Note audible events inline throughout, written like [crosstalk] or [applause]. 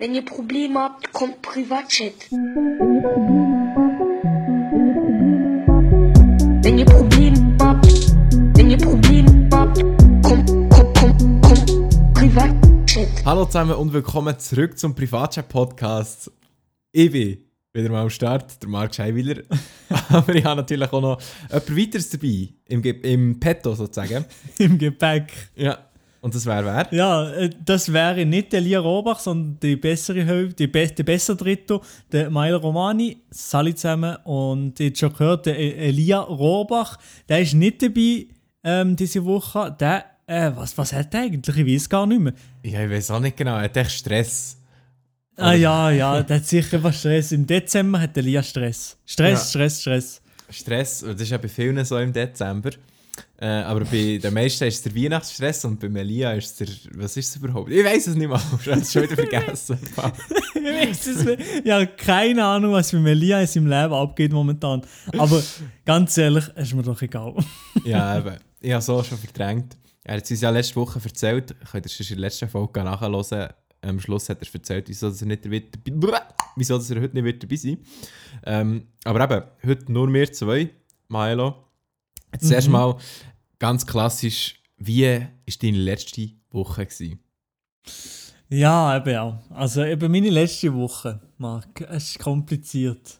Wenn ihr Probleme habt, kommt Privatchat. Wenn ihr Probleme habt, wenn ihr Probleme habt, kommt, kommt, kommt, kommt Privatchat. Hallo zusammen und willkommen zurück zum Privatchat-Podcast. Ich bin wieder mal am Start, der Marc Scheiwiller. [laughs] Aber ich habe natürlich auch noch jemand weiteres dabei, im, Ge- im Petto sozusagen. im Gepäck. Ja, und das wäre wer? Ja, äh, das wäre nicht der Lia Robach, sondern die bessere Hälfte, die be der bessere Dritto, der Mail Romani. Salut zusammen. Und habt schon gehört, der E- Elia Robach, der ist nicht dabei ähm, diese Woche. Der, äh, was, was hat der eigentlich? Ich weiß gar nicht mehr. Ja, ich weiß auch nicht genau, er hat echt Stress. Ah ja, ja, der hat sicher was Stress. Im Dezember hat der Lia Stress. Stress, Ja. Stress, Stress. Stress, das ist ja bei vielen so im Dezember. Äh, aber bei den meisten ist es der Weihnachtsstress und bei Melia ist es der. Was ist es überhaupt? Ich weiß es nicht mal. [laughs] Ich habe es schon wieder vergessen. [laughs] Ich weiß es nicht. Ich habe keine Ahnung, was mit Melia in seinem Leben abgeht momentan. Aber ganz ehrlich, ist mir doch egal. ja, eben. Ich habe es auch schon verdrängt. Er hat es uns ja letzte Woche erzählt. Könnt ihr sonst in der letzten Folge nachhören. Am Schluss hat er erzählt, wieso er, nicht dabei, wieso er heute nicht wird dabei sein ähm, Aber eben, heute nur wir zwei, Maelo. Jetzt Mhm. zuerst mal ganz klassisch, wie war deine letzte Woche? Gewesen? Ja, eben ja. Also eben meine letzte Woche, Marc, es ist kompliziert.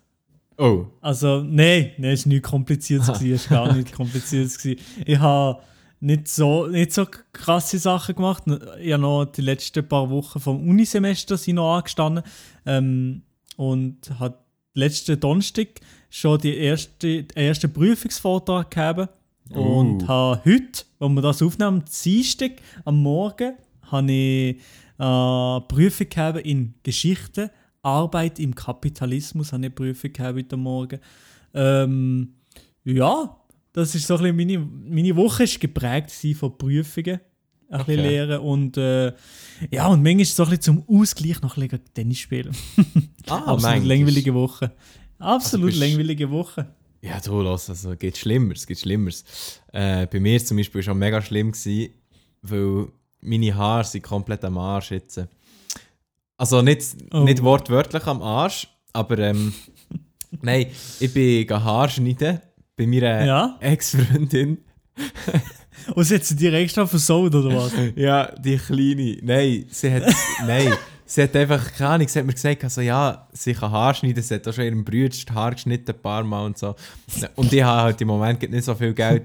Oh, Also, nein, nein, es war nicht kompliziert, [laughs] es war gar nicht kompliziert. gewesen. Ich habe nicht so, nicht so krasse Sachen gemacht. Ich habe noch die letzten paar Wochen vom Unisemester sind noch angestanden ähm, und habe letzten Donnerstag schon die erste, den ersten Prüfungsvortrag gegeben. Und Uh. habe heute, wo wir das aufnehmen, Dienstag am Morgen, habe ich äh, Prüfung gegeben in Geschichte, Arbeit im Kapitalismus, habe ich Prüfung gegeben heute Morgen. Ähm, ja, das ist so ein bisschen meine, meine Woche ist geprägt von Prüfungen, ein bisschen Okay. lehren und äh, ja, und manchmal ist es so ein bisschen zum Ausgleich noch ein bisschen Tennis spielen. [laughs] ah, Absolut manchmal. langweilige Woche. Absolut bist- langweilige Woche. Ja, du, los, also geht Schlimmeres, geht Schlimmeres. Äh, bei mir zum Beispiel schon mega schlimm, gewesen, weil meine Haare sind komplett am Arsch jetzt. Also nicht, Oh. nicht wortwörtlich am Arsch, aber ähm, [laughs] nein, ich bin Haare schneiden bei meiner Ja? Ex-Freundin. Und sie hat sie dir extra versaut, oder was? [laughs] Ja, die kleine. Nein, sie hat. [laughs] nein, sie hat einfach keine Ahnung. Sie hat mir gesagt, also, ja, sie kann Haar schneiden. Sie hat auch schon ihrem Bruder die Haare geschnitten, ein paar Mal und so. Und ich habe halt im Moment nicht so viel Geld.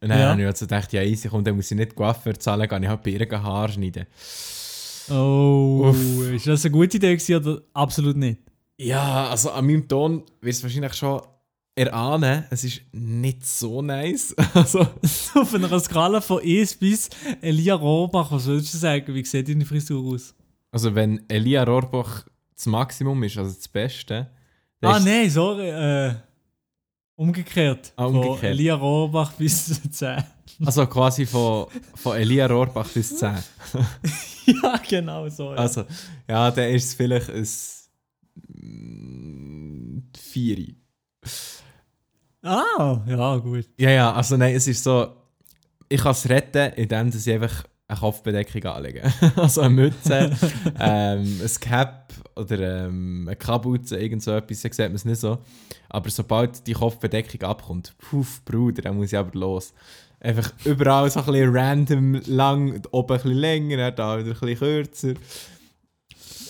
Und dann Ja. habe ich also gedacht, ja, easy, komm, dann muss ich nicht Coiffeur zahlen, kann ich halt bei ihr Haar schneiden. Oh, Uff. ist das eine gute Idee gewesen, oder absolut nicht? Ja, also an meinem Ton wird es wahrscheinlich schon erahnen, es ist nicht so nice. [laughs] Also, Auf einer Skala von 1 bis Elia Rohrbach, was würdest du sagen? Wie sieht deine Frisur aus? also wenn Elia Rohrbach das Maximum ist, also das Beste. Ah, nein, sorry. Äh, umgekehrt. Ah, Von umgekehrt. Elia Rohrbach [laughs] bis 10. Also quasi von, von Elia Rohrbach bis 10. [laughs] ja, genau so. Ja. Also, ja, dann ist es vielleicht ein mm, Vieri. Ah, ja, gut. Ja, ja, also nein, es ist so, ich kann es retten, indem ich einfach eine Kopfbedeckung anlege. [laughs] also eine Mütze, [laughs] ähm, ein Cap oder ähm, eine Kapuze, irgend so etwas, dann sieht man es nicht so. Aber sobald die Kopfbedeckung abkommt, puff, Bruder, dann muss ich aber los. Einfach überall so ein bisschen random lang, oben ein bisschen länger, da wieder ein bisschen kürzer.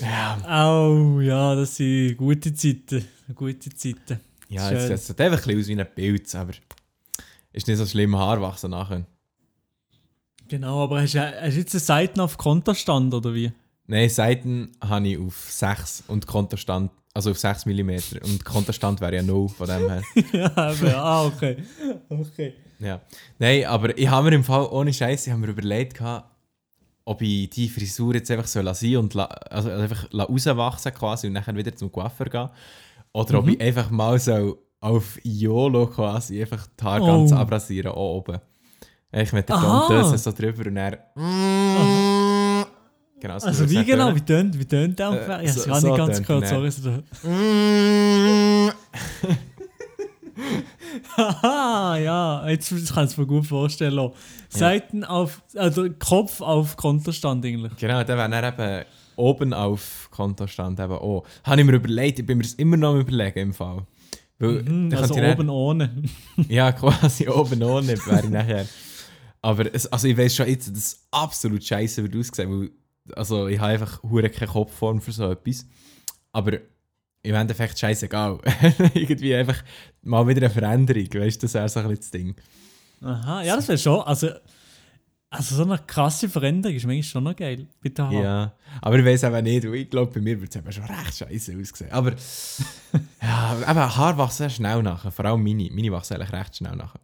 Ja, Au, ja, das sind gute Zeiten. Gute Zeiten. Ja Schön. jetzt, sieht einfach ein bisschen aus wie ein Pilz, aber ist nicht so schlimm, Haar wachsen nachher. Genau, aber hast du hast du jetzt eine Seite auf Konterstand oder wie? Nein, Seiten habe ich auf 6 und Konterstand, also auf 6 mm. Und Konterstand wäre ja 0 von dem her. [laughs] ja, eben, ah, okay. Okay. ja. Nein, aber ich habe mir im Fall, ohne Scheiße, ich habe mir überlegt, gehabt, ob ich die Frisur jetzt einfach so lassen und la, also einfach rauswachsen quasi und dann wieder zum Coiffeur gehen. Oder ob ich einfach mal so auf YOLO quasi einfach die Haare ganz Oh. abrasieren, auch oben. Ich mit der. Tontöse so drüber und dann... Genau, so Also wie genau, wie tönt, wie tönt der ungefähr? Ich habe so- so nicht ganz gehört, sorry. [laughs] [laughs] Haha, ja, jetzt kann ich es mir gut vorstellen. lassen. Seiten auf, also Kopf auf Konterstand eigentlich. Genau, dann wäre dann eben oben auf Kontostand eben auch. Habe ich mir überlegt, ich bin mir das immer noch am überlegen im Fall. Weil, Mhm, dann also oben ohne. [laughs] Ja, quasi oben ohne wäre ich nachher. Aber es, also ich weiß schon jetzt, dass es absolut scheiße wird aussehen, weil also ich habe einfach hure keine Kopfform für so etwas. Aber im Endeffekt scheißegal. [laughs] Irgendwie einfach mal wieder eine Veränderung, weißt du, das wäre so ein bisschen das Ding. Aha, ja, das wäre schon. Also, also so eine krasse Veränderung ist manchmal schon noch geil. Bitte haben. Ja, aber ich weiß eben nicht, ich glaube, bei mir wird es eben schon recht scheiße aussehen. Aber [laughs] ja, eben Haar wachsen schnell nachher, vor allem meine. Meine wachsen eigentlich recht schnell nachher.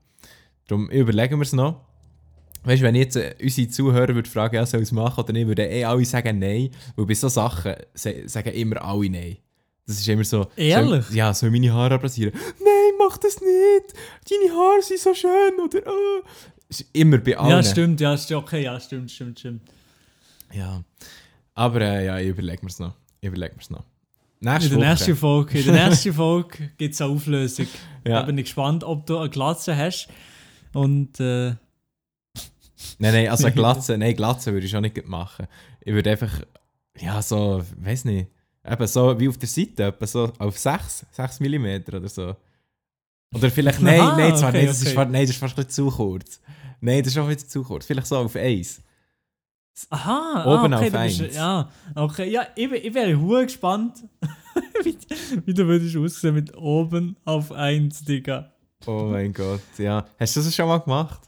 Darum überlegen wir es noch. Weißt du, wenn ich jetzt äh, unsere Zuhörer würde fragen, ja, soll ich es machen oder nicht, würden eh alle sagen Nein. Weil bei so Sachen sagen immer alle Nein. Das ist immer so. Ehrlich? Soll, ja, soll meine Haare abrasieren? Nein, mach das nicht! Deine Haare sind so schön! Oder. Oh. Ist immer bei allen. Ja, stimmt, ja, stimmt, okay, ja, stimmt, stimmt, stimmt. Ja. Aber äh, ja, ich überlege mir es noch. Ich überlege mir es noch. In Nächste der Woche. nächsten Folge, in der nächsten Folge [laughs] gibt es eine Auflösung. Ja. Da bin ich gespannt, ob du eine Glatze hast. Und äh, [laughs] Nein, nein, also [laughs] Glatze, nein, Glatze würde ich schon nicht machen. Ich würde einfach, ja, so, weiß nicht, eben so wie auf der Seite, etwa so auf 6, 6 mm oder so. Oder vielleicht, nein, Aha, nein, zwar, okay, nein, das ist, okay. fast- nein, das ist fast ein zu kurz. Nein, das ist schon wieder zu kurz. Vielleicht so auf 1. aha, Oben ah, okay, auf du bist- eins. Ja, okay, ja, ich, ich wäre hure gespannt, [laughs] wie, wie du würdest aussehen mit oben auf 1, Digga. Oh mein Gott, ja. Hast du das schon mal gemacht?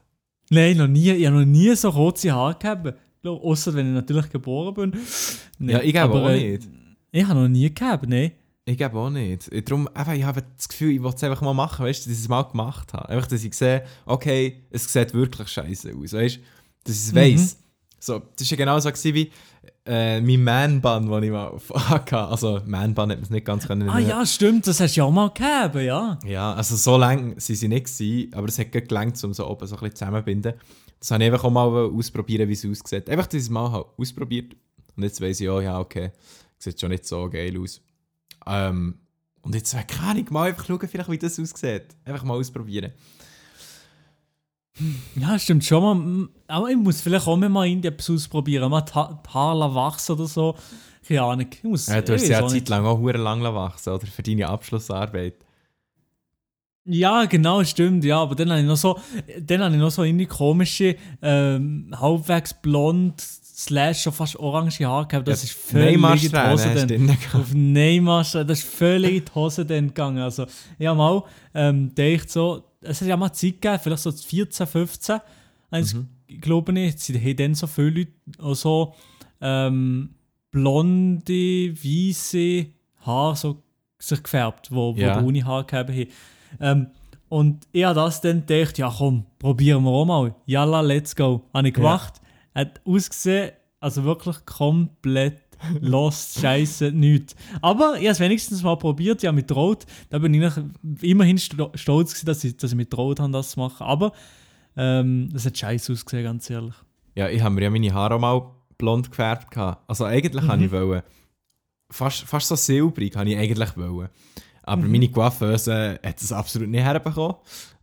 Nein, noch nie, ich habe noch nie so rote Haare gehabt. Außer wenn ich natürlich geboren bin. Nee, ja, ich aber, auch äh, nicht. Ich habe noch nie gehabt, nein. Ich gebe auch nicht. Ich- Darum, einfach, ich habe das Gefühl, ich will es einfach mal machen, weißt du, dass ich es mal gemacht habe. Einfach, dass ich sehe, okay, es sieht wirklich scheiße aus, weißt du? Dass ich es Mhm. weiss. So, das war genau so wie äh, mein Man-Bun, den ich mal [laughs] hatte. Also, Man-Bun hat man es nicht ganz können. Ah ja, stimmt, das hast du ja auch mal gehabt, ja. Ja, also so lang sind sie nicht gewesen, aber es hat gut gelangt, um so oben so ein bisschen zusammenzubinden. Das habe ich einfach auch mal ausprobieren, wie es aussieht. Einfach, dass ich es mal habe ausprobiert. Und jetzt weiss ich, oh ja, okay, sieht schon nicht so geil aus. Ähm, und jetzt keine Ahnung, mal einfach schauen, vielleicht, wie das aussieht. Einfach mal ausprobieren. Ja, stimmt schon mal. Aber ich muss vielleicht auch mal irgendetwas ausprobieren. Mal die Ha- die Haare wachsen oder so. Keine Ahnung. Ich muss, Äh, du hast ja eine Zeit nicht. lang auch hure lang wachsen, oder? Für deine Abschlussarbeit. Ja, genau, stimmt. Ja, aber dann habe ich noch so, dann habe ich noch so irgendwie komische, ähm, halbwegs blond, slash schon fast orange Haare gehabt. Das Ja, ist völlig in die Hose gehabt. Auf Neymar, das ist völlig in die Hose dann gegangen. Also, ich habe mal ähm, gedacht, so, es hat ja mal Zeit gegeben, vielleicht so 14, 15, mhm. ich glaube nicht, sie haben dann so viele Leute auch so ähm, blonde, weiße Haare so sich gefärbt, wo, wo Ja. braune Haare gehabt haben. Ähm, und ich habe das dann gedacht, ja komm, probieren wir auch mal. Yalla, let's go. Habe ich Ja. Hat ausgesehen, also wirklich komplett lost, [laughs] scheiße, nichts. Aber ich habe es wenigstens mal probiert, ja mit Rot. Da bin ich immerhin sto stolz gewesen, dass ich, dass ich mit Rot habe das zu machen. Aber ähm, es hat scheiße ausgesehen, ganz ehrlich. Ja, ich habe mir ja meine Haare auch mal blond gefärbt. gehabt. Also eigentlich Mhm. ich wollen, fast, fast so silbrig habe ich eigentlich wollen. Aber Mhm. meine Coiffeuse hat es absolut nicht herbekommen.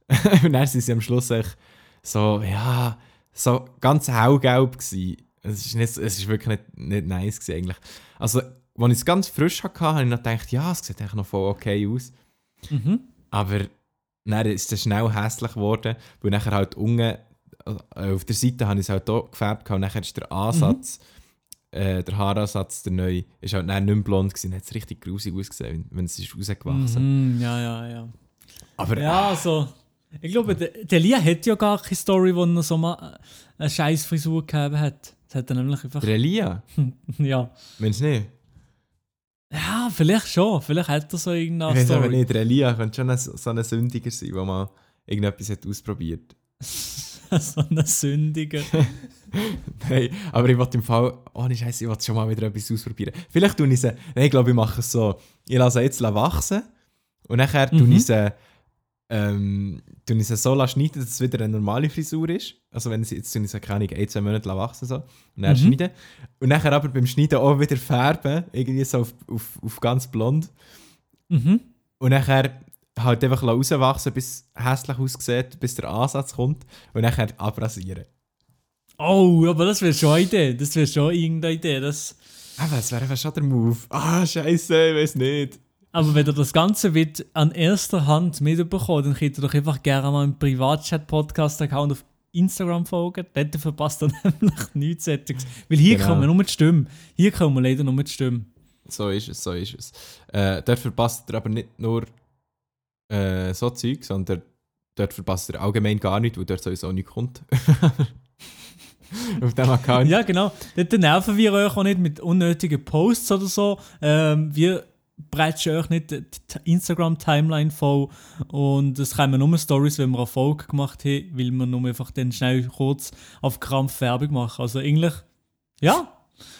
[laughs] Und dann sind sie am Schluss echt so, ja, so ganz hellgelb gewesen. Es ist, nicht, es ist wirklich nicht, nicht nice gewesen eigentlich. Also, als ich es ganz frisch hatte, habe ich noch gedacht, ja, es sieht eigentlich noch voll okay aus. Mhm. Aber dann ist es schnell hässlich geworden, weil nachher halt unten, äh, auf der Seite habe ich es halt auch gefärbt und nachher ist der Ansatz, äh, der Haaransatz, der neue, ist halt nicht mehr blond gewesen, hat es richtig grusig ausgesehen, wenn es ist rausgewachsen. Mhm, ja, ja, ja. Aber Ja, also, ich glaube, der, der Lia hat ja gar keine Story, wo er so mal eine scheiß Frisur gehabt hat. Das hat er nämlich einfach. der Elia, [laughs] Ja. wenn es nicht. Ja, vielleicht schon. Vielleicht hat er so Ich irgendeine weiß aber Story. nicht, der Elia könnte schon ein, so ein Sündiger sein, der mal irgendetwas hat ausprobiert [laughs] so eine Sündige. [laughs] Nein, aber ich wollte im Fall, ohne Scheiße, ich wollte schon mal wieder etwas ausprobieren. Vielleicht tue ich sie, nein, ich glaube, ich mache es so. Ich lasse sie jetzt wachsen und nachher tue Mhm. ich sie, ähm, ich sie so schneiden, dass es wieder eine normale Frisur ist. Also wenn sie jetzt tue ich sie, keine Ahnung, ein, zwei Monate wachsen so. Und dann Mhm. schneiden. Und nachher aber beim Schneiden auch wieder färben, irgendwie so auf, auf, auf ganz blond. mhm. Und nachher halt einfach rauswachsen, bis es hässlich aussieht, bis der Ansatz kommt. Und nachher abrasieren. Oh, aber das wäre schon eine Idee. Das wäre schon irgendeine Idee. Das, Aber es wäre einfach schon der Move. Ah, scheiße, ich weiß nicht. Aber wenn ihr das Ganze wird an erster Hand mitbekommt, dann könnt ihr doch einfach gerne mal einen Privatchat-Podcast-Account auf Instagram folgen. Dort verpasst ihr [laughs] nämlich nichts. Weil hier Genau. kommen nur die Stimmen. Hier kommen leider nur die Stimmen. So ist es, so ist es. Äh, dort verpasst ihr aber nicht nur äh, so Zeug, sondern dort verpasst ihr allgemein gar nichts, weil dort sowieso nichts kommt. [laughs] Auf dem Account. Ja, genau. Dort nerven wir euch auch nicht mit unnötigen Posts oder so. Ähm, wir breitschen euch nicht die Instagram-Timeline voll. Und es kommen nur Stories, wenn wir Erfolg gemacht haben, weil wir nur einfach dann schnell kurz auf Krampf Werbung machen. Also eigentlich, ja.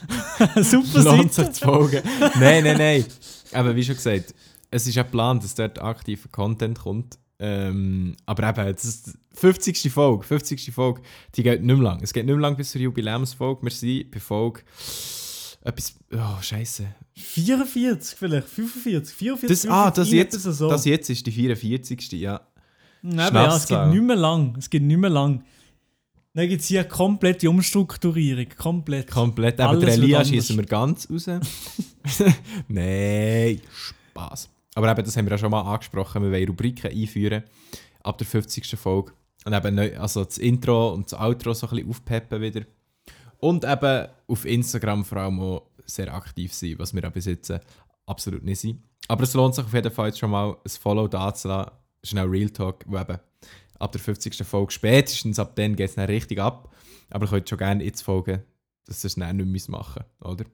[laughs] Super Lohnt sich Seite. zu folgen. nein, nein, nein. Aber wie schon gesagt, es ist ja geplant, dass dort aktiver Content kommt. Ähm, aber eben, das ist die 50. Folge, 50. Folge, die geht nicht mehr lang. Es geht nicht mehr lang bis zur Jubiläumsfolge. Wir sind bei Folge etwas, oh scheiße. 44 vielleicht, 45, 44, Das, ah, das 45, jetzt, so. das jetzt ist die 44. Ja. Nein, aber ja, es geht nicht mehr lang. Es geht nicht mehr lang. Dann gibt es hier eine komplette Umstrukturierung. Komplett. Komplett. Aber der wird Elia anders. schießen wir ganz raus. [laughs] Nein, Spaß. Aber eben, das haben wir ja schon mal angesprochen. Wir wollen Rubriken einführen ab der 50. Folge. Und eben neu, also das Intro und das Outro so ein bisschen aufpeppen wieder. Und eben auf Instagram vor allem auch sehr aktiv sein, was wir bis jetzt absolut nicht sind. Aber es lohnt sich auf jeden Fall jetzt schon mal ein Follow da zu lassen. Schnell Real Talk, wo eben ab der 50. Folge spätestens ab dann geht es dann richtig ab. Aber ihr könnt schon gerne jetzt folgen, dass ihr es dann nicht mehr machen müsst, oder?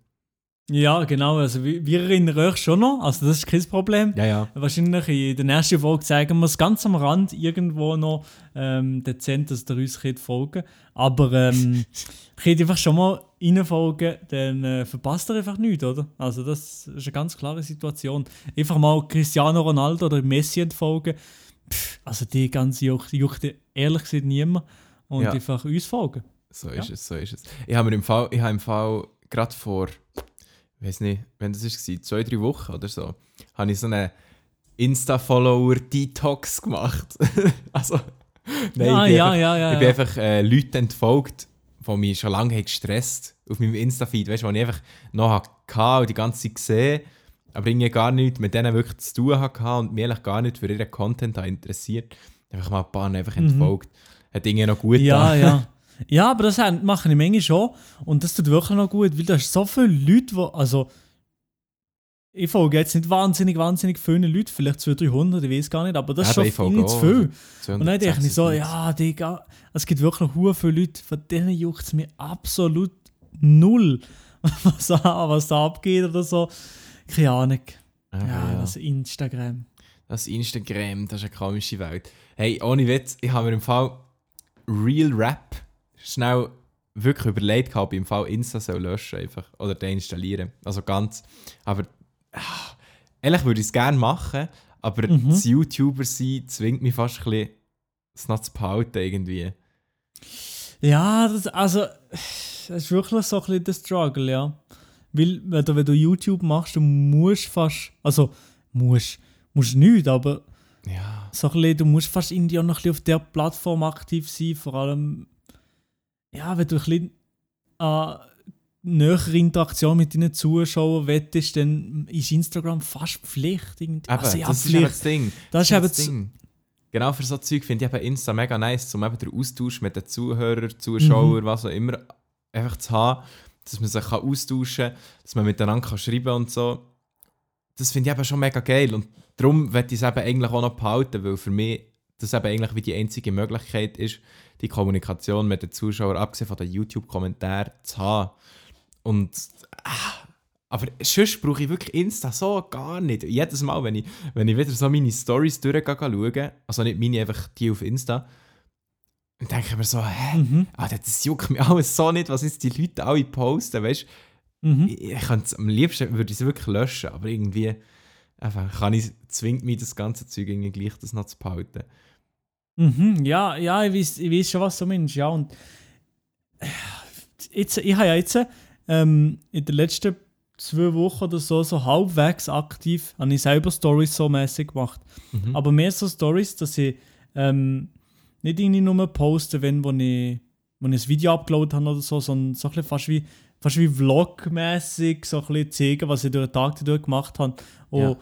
Ja, genau. Also wir, erinnern euch schon noch. Also das ist kein Problem. Ja, ja. Wahrscheinlich in der nächsten Folge zeigen wir es ganz am Rand irgendwo noch ähm, dezent, dass ihr uns könnt folgen Aber ähm, [laughs] könnt einfach schon mal reinfolgen, dann äh, verpasst ihr einfach nichts, oder? Also das ist eine ganz klare Situation. Einfach mal Cristiano Ronaldo oder Messi entfolgen. Pff, also die ganze Jucht, juckt ehrlich gesagt niemand. Und Ja. einfach uns folgen. So Ja. ist es, so ist es. Ich habe mir im Fall, ich habe im Fall gerade vor, ich weiß nicht, wenn das war, zwei, drei Wochen oder so, habe ich so einen Insta-Follower-Detox gemacht. [laughs] also, nein, Ah, ich bin ja, einfach, ja, ja, ich bin ja. einfach äh, Leute entfolgt, die mich schon lange haben gestresst auf meinem Insta-Feed, weißt du, wo ich einfach noch hatte und die ganze Zeit gesehen, aber irgendwie gar nichts mit denen wirklich zu tun hatte und mich eigentlich gar nicht für ihren Content habe interessiert. Einfach mal ein paar einfach entfolgt. Hat irgendwie noch gut Mhm. Ja, getan. ja. [laughs] Ja, aber das machen die Menge schon. Und das tut wirklich noch gut, weil da ist so viele Leute, die. Also, ich folge jetzt nicht wahnsinnig, wahnsinnig viele Leute, vielleicht 200, 300, ich weiß gar nicht, aber das ist Eben, schon ich viel zu viel. Und dann denke ich so, 276. ja, Digga, es gibt wirklich viele Leute, von denen juckt es mir absolut null, [laughs] was da, was da abgeht oder so. Keine Ahnung. Aber Ja, ja. das Instagram. Das Instagram, das ist eine komische Welt. Hey, ohne Witz, ich habe mir im Fall Real Rap schnell wirklich überlegt, ob ich im Fall Insta soll löschen einfach oder deinstallieren. Also ganz. Aber ah, ehrlich würde ich es gerne machen, aber Mhm. das YouTuber sein zwingt mich fast ein bisschen, es noch zu behalten irgendwie. Ja, das, also, das ist wirklich so ein bisschen der Struggle, ja. Weil, wenn du, wenn du YouTube machst, du musst fast, also, musst, musst nicht, aber Ja. so ein bisschen, du musst fast irgendwie auch noch ein bisschen auf der Plattform aktiv sein, vor allem, ja, wenn du ein bisschen äh, nähere Interaktion mit deinen Zuschauern wettest, dann ist Instagram fast Pflicht. Aber Also, ja, das ist eben Pflicht. das Ding. Das ist eben das das- Ding. Genau für so Zeug finde ich eben Insta mega nice, um eben den Austausch mit den Zuhörern, Zuschauern, was auch immer, einfach zu haben, dass man sich kann austauschen kann, dass man miteinander kann schreiben und so. Das finde ich eben schon mega geil und darum werde ich es eben eigentlich auch noch behalten, weil für mich das eben eigentlich wie die einzige Möglichkeit ist, die Kommunikation mit den Zuschauern, abgesehen von den YouTube-Kommentaren, zu haben. Und ah, aber sonst brauche ich wirklich Insta so gar nicht. Jedes Mal, wenn ich, wenn ich wieder so meine Stories durchgehe, schaue, also nicht meine, einfach die auf Insta, dann denke ich mir so, hä? Mhm. Alter, das juckt mich [laughs] alles so nicht, was jetzt die Leute alle posten, weißt Mhm. ich, ich am liebsten würde ich es wirklich löschen, aber irgendwie einfach kann ich, zwingt mich das ganze Zeug irgendwie gleich das noch zu behalten. Mhm, ja, ja, ich weiß, ich weiß schon, was du meinst. Ja, und äh, jetzt, ich habe ja jetzt ähm, in den letzten zwei Wochen oder so, so halbwegs aktiv, habe ich selber Stories so mäßig gemacht. Mhm. Aber mehr so Stories, dass ich ähm, nicht irgendwie nur poste, wenn wo ich wo ich ein Video uploadet habe oder so, sondern so ein bisschen fast wie, fast wie Vlog-mäßig so ein bisschen zeigen, was ich durch den Tag gemacht habe. Und Ja.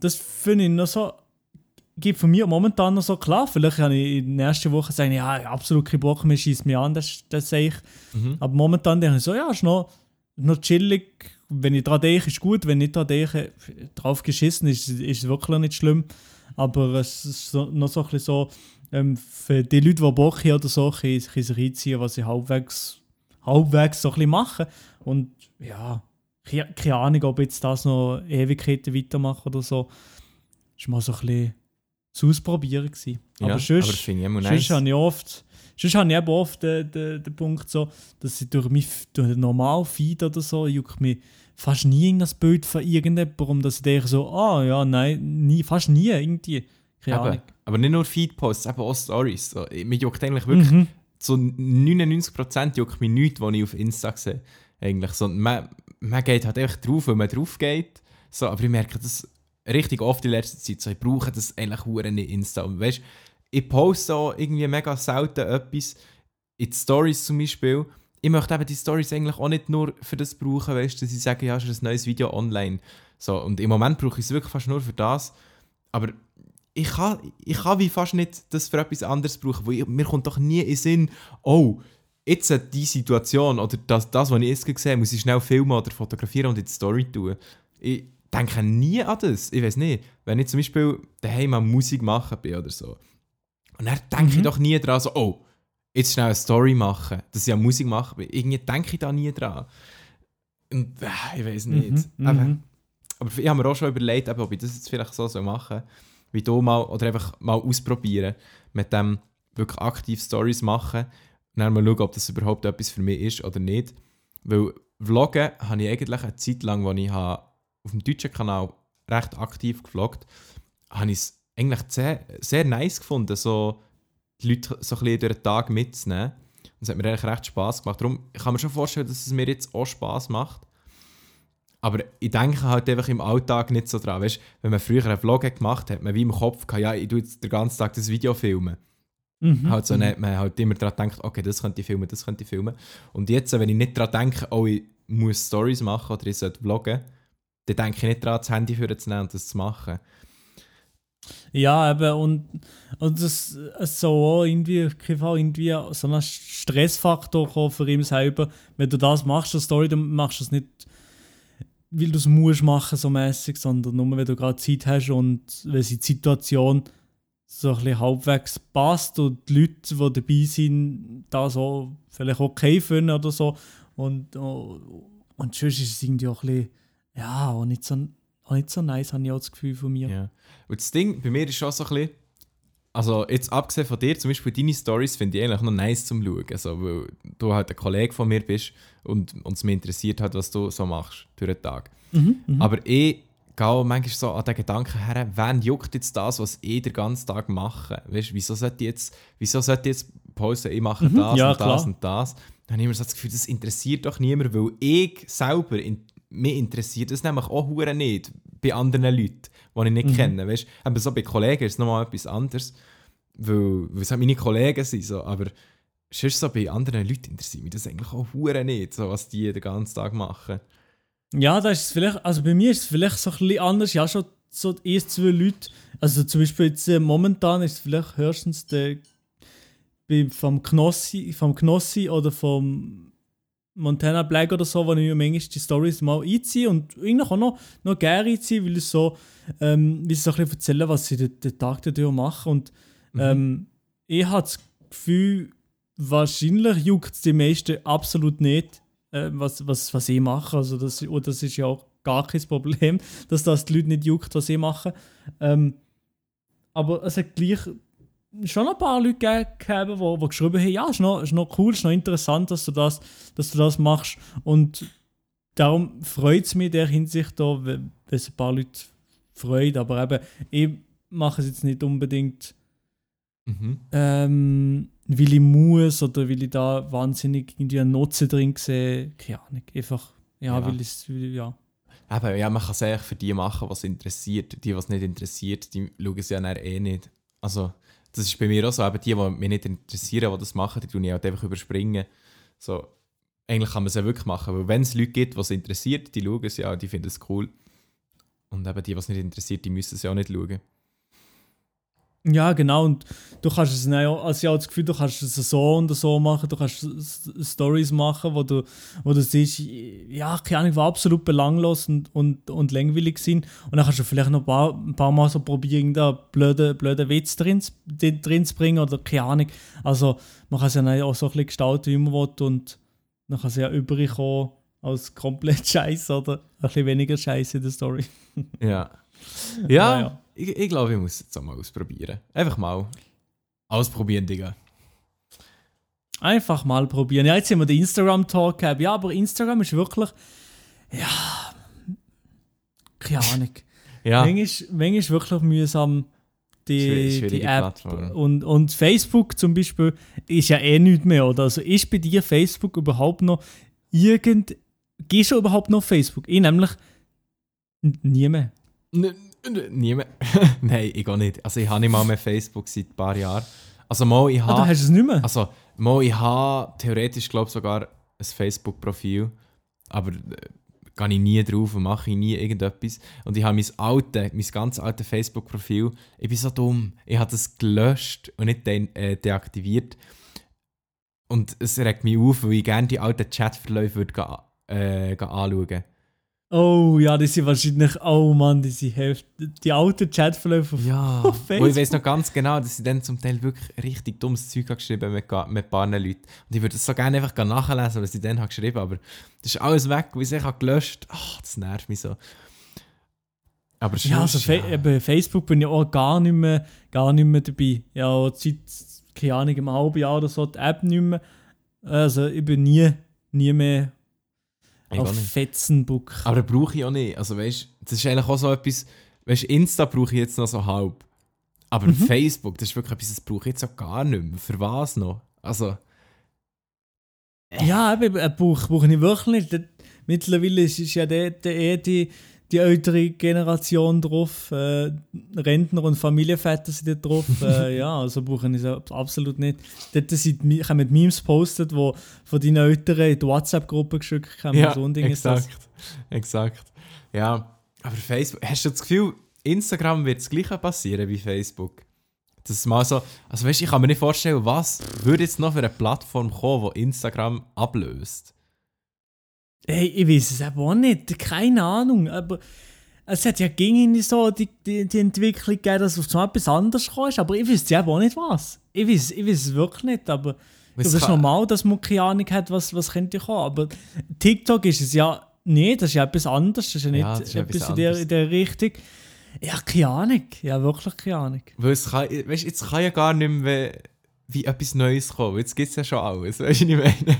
das finde ich noch so, gibt von mir momentan noch so klar. Vielleicht habe ich in der ersten Woche sagen, ja, ich absolut keinen Bock mehr, schießt mich an, das, das sehe ich. Mhm. Aber momentan denke ich so, ja, ist noch, noch chillig. Wenn ich daran denke, ist gut. Wenn ich daran denke, drauf geschissen, ist, ist es wirklich nicht schlimm. Aber es ist so, noch so ein bisschen so, ähm, für die Leute, die Bock haben oder so, können sich reinziehen, was sie halbwegs, halbwegs so ein bisschen machen. Und ja, keine Ahnung, ob jetzt das noch Ewigkeiten weitermachen oder so. War mal so ein bisschen zu ausprobieren. Gewesen. Ja, aber sonst, aber das finde ich immer sonst nice. habe ich oft, sonst habe ich eben oft den, den, den Punkt so, dass ich durch, mich, durch den normalen Feed oder so, juckt mich fast nie irgendein Bild von irgendjemandem, dass ich denke so, ah ja, nein, nie, fast nie irgendwie. Keine. Ahnung. Aber nicht nur Feedposts, eben auch Stories. So, mir juckt eigentlich wirklich Mhm. so 99% juckt mich nichts, was ich auf Insta sehe. Eigentlich. So, man, man geht halt einfach drauf, wenn man drauf geht. So, aber ich merke das richtig oft in letzter Zeit. So, ich brauche das eigentlich hure nicht Insta. Und weißt, ich poste auch irgendwie mega selten etwas. In Stories zum Beispiel. Ich möchte eben die Stories eigentlich auch nicht nur für das brauchen, weißt, dass ich sage, ja, ist ein neues Video online. So, und im Moment brauche ich es wirklich fast nur für das. Aber ich kann, ich kann wie fast nicht das für etwas anderes brauchen, weil ich, mir kommt doch nie in den Sinn, oh, jetzt die Situation oder das, das was ich jetzt gesehen habe, muss ich schnell filmen oder fotografieren und in die Story tun. Ich denke nie an das. Ich weiß nicht, wenn ich zum Beispiel daheim mal Musik machen bin oder so. Und dann denke ich Mhm. doch nie dran, so, oh, jetzt schnell eine Story machen, dass ich ja Musik mache. Irgendwie denke ich da nie dran. Und äh, ich weiß nicht. Mhm, Aber, mhm. aber ich habe mir auch schon überlegt, eben, ob ich das jetzt vielleicht so machen soll, wie du mal, oder einfach mal ausprobieren, mit dem wirklich aktiv Stories machen und dann mal schauen, ob das überhaupt etwas für mich ist oder nicht. Weil Vloggen habe ich eigentlich eine Zeit lang, als ich habe auf dem deutschen Kanal recht aktiv gevloggt habe ich es eigentlich sehr, sehr nice gefunden, so die Leute so ein bisschen durch den Tag mitzunehmen. Und es hat mir eigentlich recht Spass gemacht. Darum ich kann mir schon vorstellen, dass es mir jetzt auch Spass macht. Aber ich denke halt einfach im Alltag nicht so dran. Weißt, wenn man früher einen Vlog gemacht hat, hat man wie im Kopf gehabt, ja, ich tue jetzt den ganzen Tag das Video filmen. Mhm. Halt so, hat man halt immer daran gedacht, okay, das könnte ich filmen, das könnte ich filmen. Und jetzt, wenn ich nicht daran denke, oh, ich muss Stories machen oder ich sollte vloggen, dann denke ich nicht daran, das Handy für zu nehmen und das zu machen. Ja, eben, und, und das auch irgendwie, irgendwie so ein Stressfaktor für ihn selber. Wenn du das machst, eine Story, dann machst du es nicht, weil du es musst machen, so mäßig, sondern nur, wenn du gerade Zeit hast und wenn die Situation so ein bisschen halbwegs passt und die Leute, die dabei sind, das auch vielleicht okay finden oder so. Und, oh, und sonst ist es irgendwie auch ein bisschen, ja, auch nicht so, auch nicht so nice, habe ich auch das Gefühl von mir. Ja. Und das Ding bei mir ist schon so ein bisschen, also jetzt abgesehen von dir, zum Beispiel deine Stories finde ich eigentlich noch nice zum Schauen. Also, weil du halt ein Kollege von mir bist und uns mich interessiert hat, was du so machst durch den Tag. Mhm, mhm. Aber ich gehe auch manchmal so an den Gedanken her, wen juckt jetzt das, was ich den ganzen Tag mache? Weißt, wieso sollte ich jetzt, wieso sollte ich jetzt posten, ich mache Mhm, das ja, und das klar. und das? Dann habe ich immer so das Gefühl, das interessiert doch niemand, weil ich selber, in, mich interessiert das nämlich auch hure nicht bei anderen Leuten, die ich nicht Mhm. kenne. Weißt, aber so bei Kollegen ist es nochmal etwas anderes, weil, weil es halt meine Kollegen sind, so, aber sonst so bei anderen Leuten interessiert mich das eigentlich auch hure nicht, so, was die den ganzen Tag machen. Ja, da ist es vielleicht, also bei mir ist es vielleicht so ein bisschen anders. Ja, schon so erst zwei Leute. Also zum Beispiel jetzt äh, momentan ist es vielleicht höchstens der vom Knossi, vom Knossi oder vom Montana Black oder so, wo ich mir manchmal die Stories mal einziehe und irgendwie auch noch, noch gerne einziehe, weil es so, ähm, weil sie so ein bisschen erzählen, was sie den, den Tag dadurch machen. Und ähm, ich habe das Gefühl, wahrscheinlich juckt es die meisten absolut nicht, äh, was, was, was ich mache. Also das, und das ist ja auch gar kein Problem, [laughs] dass das die Leute nicht juckt, was ich mache. Ähm, aber es hat gleich schon ein paar Leute gegeben, die, die geschrieben haben, ja, ist noch, ist noch cool, ist noch interessant, dass du das, dass du das machst. Und darum freut es mich in der Hinsicht, da, wenn es ein paar Leute freut. Aber eben, ich mache es jetzt nicht unbedingt Mhm. ähm, weil ich muss oder weil ich da wahnsinnig irgendwie einen Nutzen drin sehe. Keine Ahnung. Einfach, ja, Ja. weil es, ja. Eben, ja, man kann es eigentlich für die machen, was interessiert. Die, was nicht interessiert, die schauen es ja eh nicht. Also, das ist bei mir auch so, eben die, die mich nicht interessieren, die das machen, die tun ich halt einfach überspringen. So, eigentlich kann man es ja wirklich machen, weil wenn es Leute gibt, die es interessiert, die schauen es ja, die finden es cool. Und eben die, die es nicht interessiert, die müssen es ja auch nicht schauen. Ja, genau. Und du kannst es dann auch, also ich habe das Gefühl, du kannst es so und so machen, du kannst Stories machen, wo du, wo du siehst, ja, keine Ahnung, die absolut belanglos und, und, und langweilig sind. Und dann kannst du vielleicht noch ein paar, ein paar Mal so probieren, da blöde, blöde Witz drin, zu- drin zu bringen oder keine Ahnung. Also man kann es ja dann auch so ein bisschen gestalten, wie man will und dann kann es ja übrig kommen als komplett [laughs] Scheiß oder ein bisschen weniger Scheiß in der Story. Ja. Ja, Naja. Ich, ich glaube, ich muss es jetzt auch mal ausprobieren. Einfach mal ausprobieren, Digga. Einfach mal probieren. Ja, jetzt haben wir den Instagram-Talk gehabt. Ja, aber Instagram ist wirklich. Ja. Keine Ahnung. [laughs] Ja, Manchmal, manchmal ist wirklich mühsam, die, die App. Plattform. Und, und Facebook zum Beispiel ist ja eh nichts mehr, oder? Also ist bei dir Facebook überhaupt noch irgend. Gehst du überhaupt noch auf Facebook? Ich nämlich nie mehr. N- Niemand. [laughs] Nein, ich gehe nicht. Also ich habe nicht mal mehr Facebook seit ein paar Jahren. Also mal, ich Ah, du habe... hast es nicht mehr? Also mal, ich habe theoretisch, glaube ich, sogar ein Facebook-Profil. Aber äh, gehe ich nie drauf und mache ich nie irgendetwas. Und ich habe mein alte, mein ganz altes Facebook-Profil, ich bin so dumm, ich habe das gelöscht und nicht de äh, deaktiviert. Und es regt mich auf, weil ich gerne die alten Chatverläufe würde äh, anschauen. Oh ja, die sind wahrscheinlich. Oh Mann, die sind heftig. Die alten Chatverläufe auf Ja, [laughs] auf und ich weiß noch ganz genau, dass ich dann zum Teil wirklich richtig dummes Zeug geschrieben mit, mit ein paar Leuten. Und ich würde das so gerne einfach nachlesen, was ich dann geschrieben habe. Aber das ist alles weg, weil ich es gelöscht Ach, das nervt mich so. Aber Ja, also sonst, Fa eben Facebook bin ich auch gar nicht mehr, gar nicht mehr dabei. Ja, seit, keine Ahnung, einem halben Jahr oder so die App nicht mehr. Also ich bin nie, nie mehr Ich auf nicht. Fetzenbook. Aber brauche ich auch nicht. Also weißt das ist eigentlich auch so etwas, weißt Insta brauche ich jetzt noch so halb. Aber Mhm. Facebook, das ist wirklich etwas, das brauche ich jetzt auch gar nicht mehr. Für was noch? Also, Ja, eben, ein Buch brauche ich wirklich nicht. Mittlerweile ist, ist ja der, der eher die, die ältere Generation drauf. Äh, Rentner und Familienväter sind dort drauf. [laughs] äh, ja, also brauche ich es absolut nicht. Dort sind, kommen Memes postet, die von deinen Eltern in die WhatsApp-Gruppe geschickt haben. ja, so ein Ding ist das. exakt. Exakt. Ja, aber Facebook, hast du das Gefühl, Instagram wird das gleiche passieren wie Facebook? Das ist mal so, also weißt du, ich kann mir nicht vorstellen, was würde jetzt noch für eine Plattform kommen, die Instagram ablöst? Hey, ich weiß es auch nicht. Keine Ahnung. Aber es hat ja gegen so die, die, die Entwicklung gegeben, dass auf so etwas anderes kam. Aber ich weiß eben auch nicht was. Ich weiß, ich weiß es wirklich nicht. Aber Es es ist normal, dass man keine Ahnung hat, was, was könnte kommen. Aber TikTok ist es ja nicht. Das ist ja etwas anderes. Das ist ja nicht Ja, ist etwas etwas in der, in der Richtung. Ja, keine Ahnung. Ja, wirklich keine Ahnung. Weil es kann, weißt, jetzt kann ja gar nicht mehr wie etwas Neues kommen. Jetzt gibt es ja schon alles. [laughs] Weißt du, was ich meine?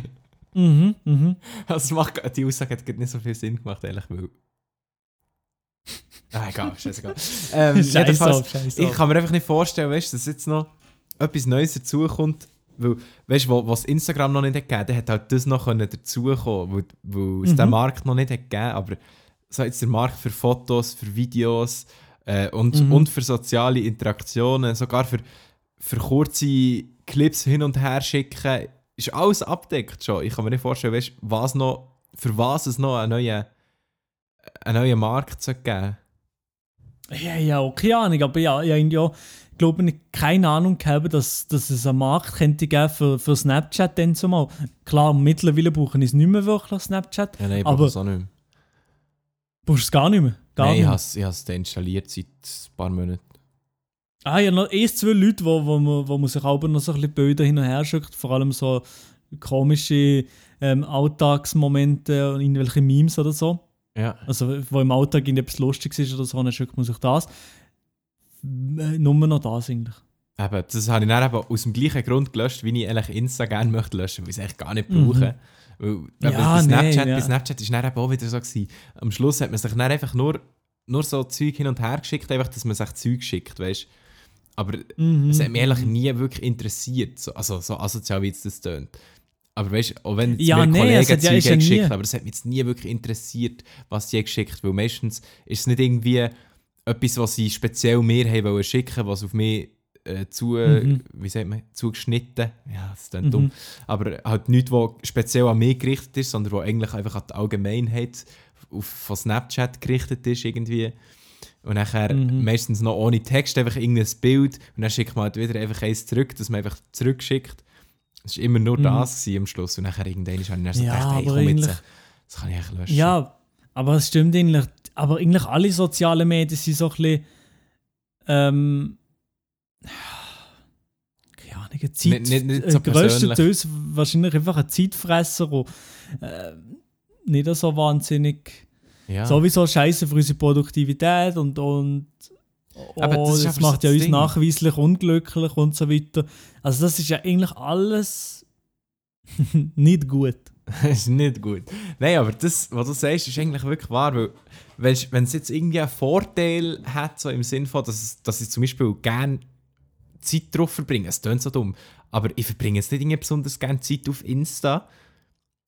Mhm, mhm. Also macht, die Aussage hat nicht so viel Sinn gemacht, ehrlich, weil... Ah, egal, scheißegal. [laughs] ähm, jedenfalls, auf, ich kann mir einfach nicht vorstellen, weißt, dass jetzt noch etwas Neues dazukommt. Weil, weißt du, was Instagram noch nicht hat gegeben, dann hat halt das noch können dazukommen, weil, weil es Mhm. den Markt noch nicht hat gegeben. Aber so jetzt der Markt für Fotos, für Videos äh, und, Mhm. und für soziale Interaktionen, sogar für, für kurze Clips hin und her schicken, ist alles abdeckt schon. Ich kann mir nicht vorstellen, weißt, was noch, für was es noch einen neuen, einen neuen Markt zu geben. Ja, ja, auch keine Ahnung, aber ja, ja, irgendwie auch, glaube ich, keine Ahnung gehabt, dass, dass es einen Markt könnte geben für, für Snapchat dann zumal. Klar, mittlerweile brauchen es nicht mehr wirklich Snapchat. Ja, nein, Aber- aber auch nicht mehr. Brauchst du es gar nicht mehr. Gar Nein, nicht ich mehr. habe es ich deinstalliert seit ein paar Monaten. Ah, ja, noch erst zwei Leute, wo, wo, man, wo man sich auch noch so ein bisschen Bilder hin und her schickt, vor allem so komische ähm, Alltagsmomente und irgendwelche Memes oder so. Ja. Also, wo im Alltag irgendetwas Lustiges ist oder so, dann schickt man sich das. Äh, Nur noch das eigentlich. Eben, das habe ich dann eben aus dem gleichen Grund gelöscht, wie ich eigentlich Insta gerne möchte löschen, weil ich es eigentlich gar nicht Mhm. brauche. Weil, eben, Ja, bei Snapchat, nein, ja. bei Snapchat ist dann eben auch wieder so gewesen. Am Schluss hat man sich dann einfach nur, nur so Zeug hin und her geschickt, einfach, dass man sich Zeug schickt, weißt Aber Mhm. es hat mich eigentlich nie wirklich interessiert, so, also so asozial wie jetzt das tönt. Aber weißt du, auch wenn Ja, mir nee, Kollegen es ja- Zeug ja haben geschickt nie- aber es hat mich jetzt nie wirklich interessiert, was die geschickt weil meistens ist es nicht irgendwie etwas, was sie speziell mir haben wollen schicken, was auf mich äh, zu, Mhm. wie sagt man, zugeschnitten. Ja, das ist dumm. Aber halt nichts, was speziell an mich gerichtet ist, sondern was eigentlich einfach an die Allgemeinheit auf, von Snapchat gerichtet ist irgendwie. Und nachher Mhm. meistens noch ohne Text einfach irgendein Bild und dann schickt man halt wieder einfach eins zurück, dass man einfach zurückschickt. Es war immer nur Mhm. das am Schluss und nachher irgendwann habe ich dann so Ja, gedacht, hey, komm jetzt, eigentlich- das kann ich eigentlich löschen. Ja, aber es stimmt eigentlich. Aber eigentlich alle sozialen Medien sind so ein bisschen. Ähm, keine Ahnung, eine Zeit, Nicht- nicht- nicht so äh, grösstenteils wahrscheinlich einfach ein Zeitfresser, der äh, nicht so wahnsinnig. Ja. Sowieso scheiße für unsere Produktivität und, und Aber oh, das ist das, macht ja das uns Ding. nachweislich unglücklich und so weiter. Also das ist ja eigentlich alles [laughs] nicht gut. [laughs] Ist nicht gut. Nein, aber das, was du sagst, ist eigentlich wirklich wahr, weil wenn es- wenn es jetzt irgendwie einen Vorteil hat, so im Sinne von, dass, es- dass ich zum Beispiel gerne Zeit drauf verbringe, es klingt so dumm, aber ich verbringe jetzt nicht irgendwie besonders gerne Zeit auf Insta,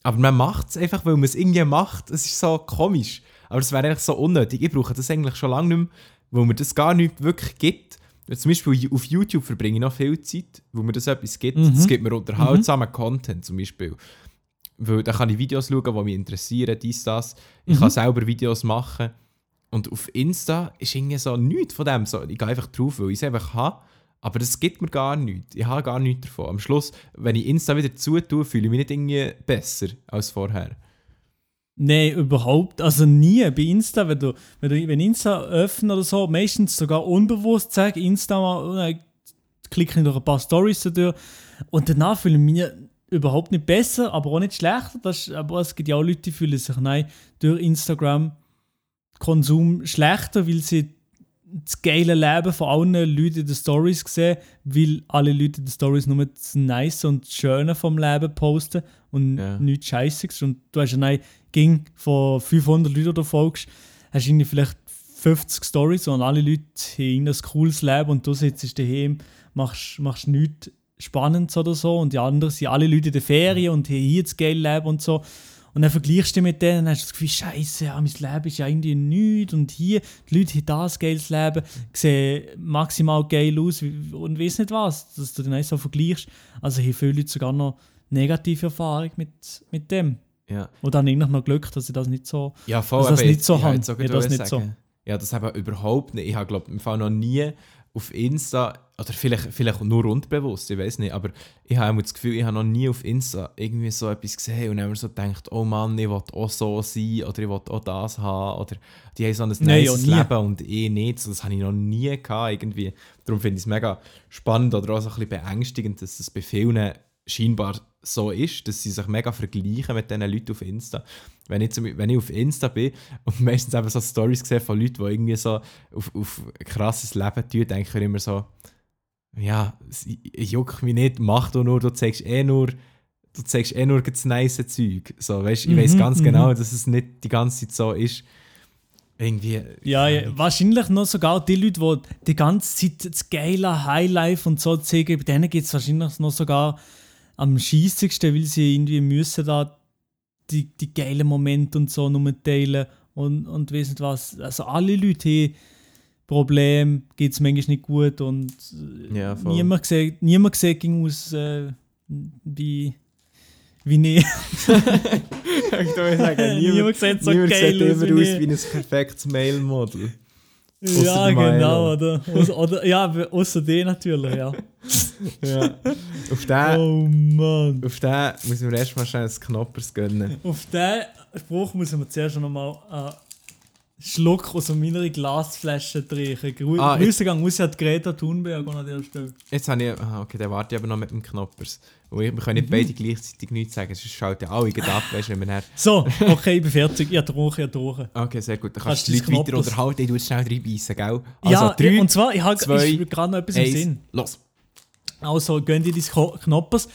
aber man macht es einfach, weil man es irgendwie macht, es ist so komisch, aber es wäre eigentlich so unnötig, ich brauche das eigentlich schon lange nicht mehr, weil mir das gar nicht wirklich gibt. Zum Beispiel auf YouTube verbringe ich noch viel Zeit, wo mir das etwas gibt. Mhm. Es gibt mir unterhaltsamen Content zum Beispiel. Weil da kann ich Videos schauen, die mich interessieren, dies, das. Ich kann selber Videos machen. Und auf Insta ist irgendwie so nichts von dem. So, ich gehe einfach drauf, weil ich es einfach habe. Aber das gibt mir gar nichts. Ich habe gar nichts davon. Am Schluss, wenn ich Insta wieder zutue, fühle ich mich nicht irgendwie besser als vorher. Nein, überhaupt. Also nie. Bei Insta, wenn du, wenn du wenn Insta öffnen oder so, meistens sogar unbewusst sag Insta mal, dann klicke ich durch ein paar Stories durch und danach fühle ich mich überhaupt nicht besser, aber auch nicht schlechter. Das ist, aber es gibt ja auch Leute, die fühlen sich nein, durch Instagram Konsum schlechter, weil sie das geile Leben von allen Leuten in den Stories sehen, weil alle Leute in den Stories nur das Nice und das Schöne vom Leben posten und Ja. nichts Scheißiges. Und du hast ja nein, ging von 500 Leuten oder folgst, hast irgendwie vielleicht 50 Stories und alle Leute haben ein cooles Leben und du sitzt daheim, machst, machst nichts Spannendes oder so und die anderen sind alle Leute in der Ferien und haben hier das geile Leben und so. Und dann vergleichst du dich mit denen und hast das Gefühl, Scheiße, ja, mein Leben ist ja irgendwie nichts und hier, die Leute haben das geiles Leben, sehen maximal geil aus und weiss nicht was, dass du dann so vergleichst. Also hier viele Leute sogar noch negative Erfahrung mit, mit dem. Ja, Und dann eigentlich noch Glück, dass ich das nicht so... ja voll. Dass das nicht ich- so ich auch Ja, gerade das nicht sagen. Ja, das habe ich überhaupt nicht. Ich habe, glaube im Fall noch nie auf Insta, oder vielleicht, vielleicht nur unterbewusst, ich weiß nicht, aber ich habe immer das Gefühl, ich habe noch nie auf Insta irgendwie so etwas gesehen und immer so gedacht, oh Mann, ich will auch so sein oder ich will auch das haben oder die haben so ein Nein. Leben und ich nicht. So, das habe ich noch nie gehabt irgendwie. Darum finde ich es mega spannend oder auch so ein bisschen beängstigend, dass es bei vielen scheinbar so ist, dass sie sich mega vergleichen mit diesen Leuten auf Insta. Wenn ich, zum, wenn ich auf Insta bin und [laughs] meistens eben so Stories sehe von Leuten, die irgendwie so auf, auf ein krasses Leben tun, denke ich immer so, ja, es juckt mich nicht, mach du nur, du zeigst eh nur, du zeigst eh nur das nice Zeug. So, weißt, ich weiß Mhm, ganz mhm. genau, dass es nicht die ganze Zeit so ist. Irgendwie. Ja, ja, wahrscheinlich noch sogar die Leute, die die ganze Zeit das geile Highlife und so zeigen, bei denen geht es wahrscheinlich noch sogar am scheissigsten, weil sie irgendwie müssen da die, die geilen Momente und so nur teilen und, und weiss nicht was. Also alle Leute haben Probleme, geht es manchmal nicht gut und äh, Ja, niemand sieht, niemand sieht ging aus äh, wie, wie nicht. [laughs] ich würde sagen, Niemand sieht so niemand geil sieht aus immer wie aus wie ein perfektes Male-Model. Ja, genau, oder? Oder ja, außer die natürlich, ja. [laughs] Ja. auf den, Oh Mann. auf den müssen wir erstmal schnell ein Knoppers gönnen. Auf diesen Spruch müssen wir zuerst noch mal einen Schluck aus meiner Glasflasche trinken. Gru Ah, Grüße gehen raus an Greta Thunberg an der Stelle. Jetzt habe ich. Aha, okay, dann warte ich aber noch mit dem Knoppers. Weil wir können nicht Mhm. beide gleichzeitig nichts sagen, sonst schalten alle gerade ab, weißt du, wenn nachher. So, okay, ich bin fertig. Ich getrunken, ich getrunken. Okay, sehr gut. Dann Kannst kannst du die Leute dein weiter Knoppers- unterhalten, ich tue schnell reinbeissen, gell? Also, ja, drei, und zwar, ich habe ich gerade noch etwas im eins, Sinn. los. Also, gehen die dein Knoppers.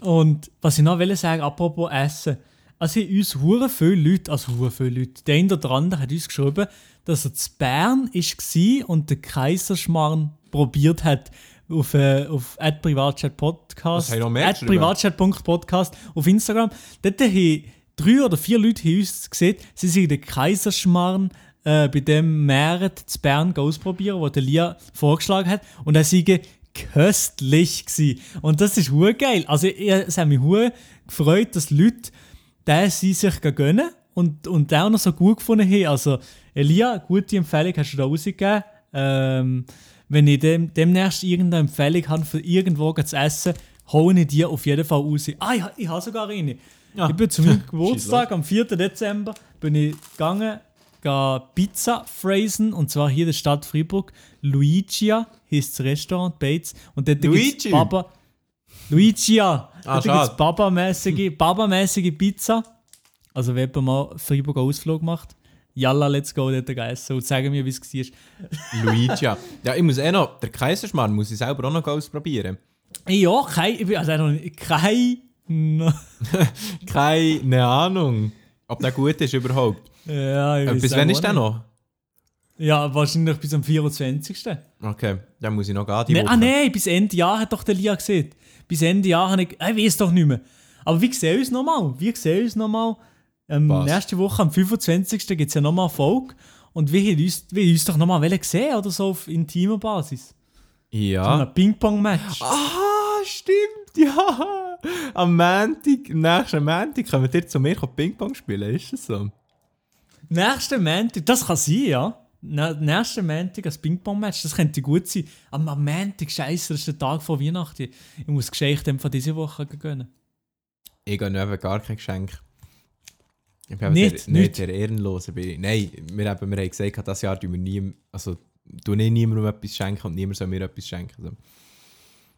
Und was ich noch will sagen, apropos Essen. Also, uns hure viele Leute, also hure viele Leute, der eine oder andere hat uns geschrieben, dass er zu Bern war und den Kaiserschmarrn probiert hat auf, äh, auf @privatchat_podcast, haben? @privatchat.podcast auf Instagram. Dort haben drei oder vier Leute haben uns gesehen, sie sind den Kaiserschmarrn äh, bei dem Meeret zu Bern ausprobieren, wo der Lia vorgeschlagen hat. Und er sei köstlich gewesen. Und das ist hure geil. Also es hat mich hure gefreut, dass Leute den sie sich gönnen und, und den auch noch so gut gefunden haben. Also Elia, gute Empfehlung hast du da rausgegeben. Ähm, wenn ich dem, demnächst irgendeine Empfehlung habe für irgendwo zu essen, hole ich die auf jeden Fall raus. Ah, ich, ich habe sogar eine. Ja. Ich bin zu meinem [laughs] Geburtstag am 4. Dezember bin ich gegangen, gehe Pizza phrasen und zwar hier in der Stadt Freiburg. Luigia heisst das Restaurant Bates und dort Luigi? Baba. Luigia! Ah, schade. Baba-mäßige Baba Pizza. Also wenn jemand mal einen Freiburger Ausflug macht, Yalla, let's go dort gehen essen und sagen mir, wie es war. [laughs] Luigi. Ja, ich muss eh noch, der Kaiserschmarrn muss ich selber auch noch ausprobieren. Ja, kein, ich bin also noch kein, [laughs] Keine Ahnung, ob der gut ist überhaupt. ja, ich Äh, bis wann ist der noch? Ja, wahrscheinlich bis am 24. Okay, dann muss ich noch gehen, die Nee, Woche. ah nein, bis Ende Jahr hat doch der Lia gesehen. Bis Ende Jahr habe ich, ich weiß doch nicht mehr. Aber wir sehen uns nochmal, wir sehen uns nochmal. Ähm, Was? nächste Woche, am 25. gibt es ja nochmal Folge. Und wir haben uns, wir haben uns doch nochmal gesehen oder so auf intimer Basis. Ja. Ein Ping-Pong-Match. Ah, stimmt, ja. Am Montag, nächsten Montag können wir zu mir Ping-Pong spielen, ist das so? Nächsten Montag, das kann sein, ja. Nä- Nächsten Montag ein Ping-Pong-Match, das könnte gut sein. Am am Montag, scheiße, das ist der Tag vor Weihnachten. Ich muss Geschenke von dieser Woche gönnen. Ich gehe eben gar kein Geschenk. Ich bin Nicht? der, nicht Nicht? der Ehrenlose. Bin ich. Nein, wir haben, wir haben gesagt, dieses Jahr tun wir nie, also du nicht niemandem etwas schenken und niemand soll mir etwas schenken. Also,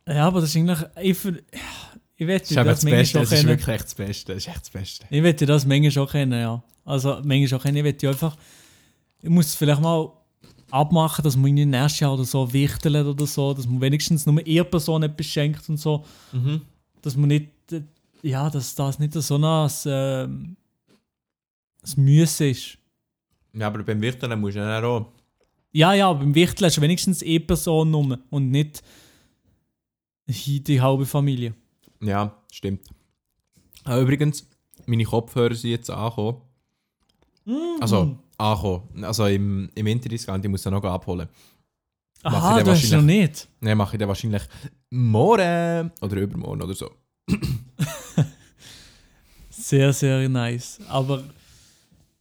Ja, aber das ist eigentlich. Ich, ver- ich wette, das ist das das Beste, das ist wirklich echt das Beste. Das ist echt das Beste. Ich wette das manchmal schon kennen, ja. Also, manchmal schon kennen. Ich wette einfach. Ich muss es vielleicht mal abmachen, dass man irgendwie nächstes Jahr oder so wichteln oder so, dass man wenigstens nur eine Person etwas schenkt und so. Mhm. Dass man nicht. äh, Ja, dass das nicht so ein. Das Müsse ist. Ja, aber beim Wichteln musst du dann auch. Ja, ja, beim Wichteln hast du wenigstens eine Person rum und nicht die halbe Familie. Ja, stimmt. Ah, übrigens, meine Kopfhörer sind jetzt angekommen. Also, angekommen. Also im, im Interdiscount, ich muss sie noch abholen. Aha, du hast es noch nicht. Dann mache ich dann wahrscheinlich morgen oder übermorgen oder so. [laughs] Sehr, sehr nice. Aber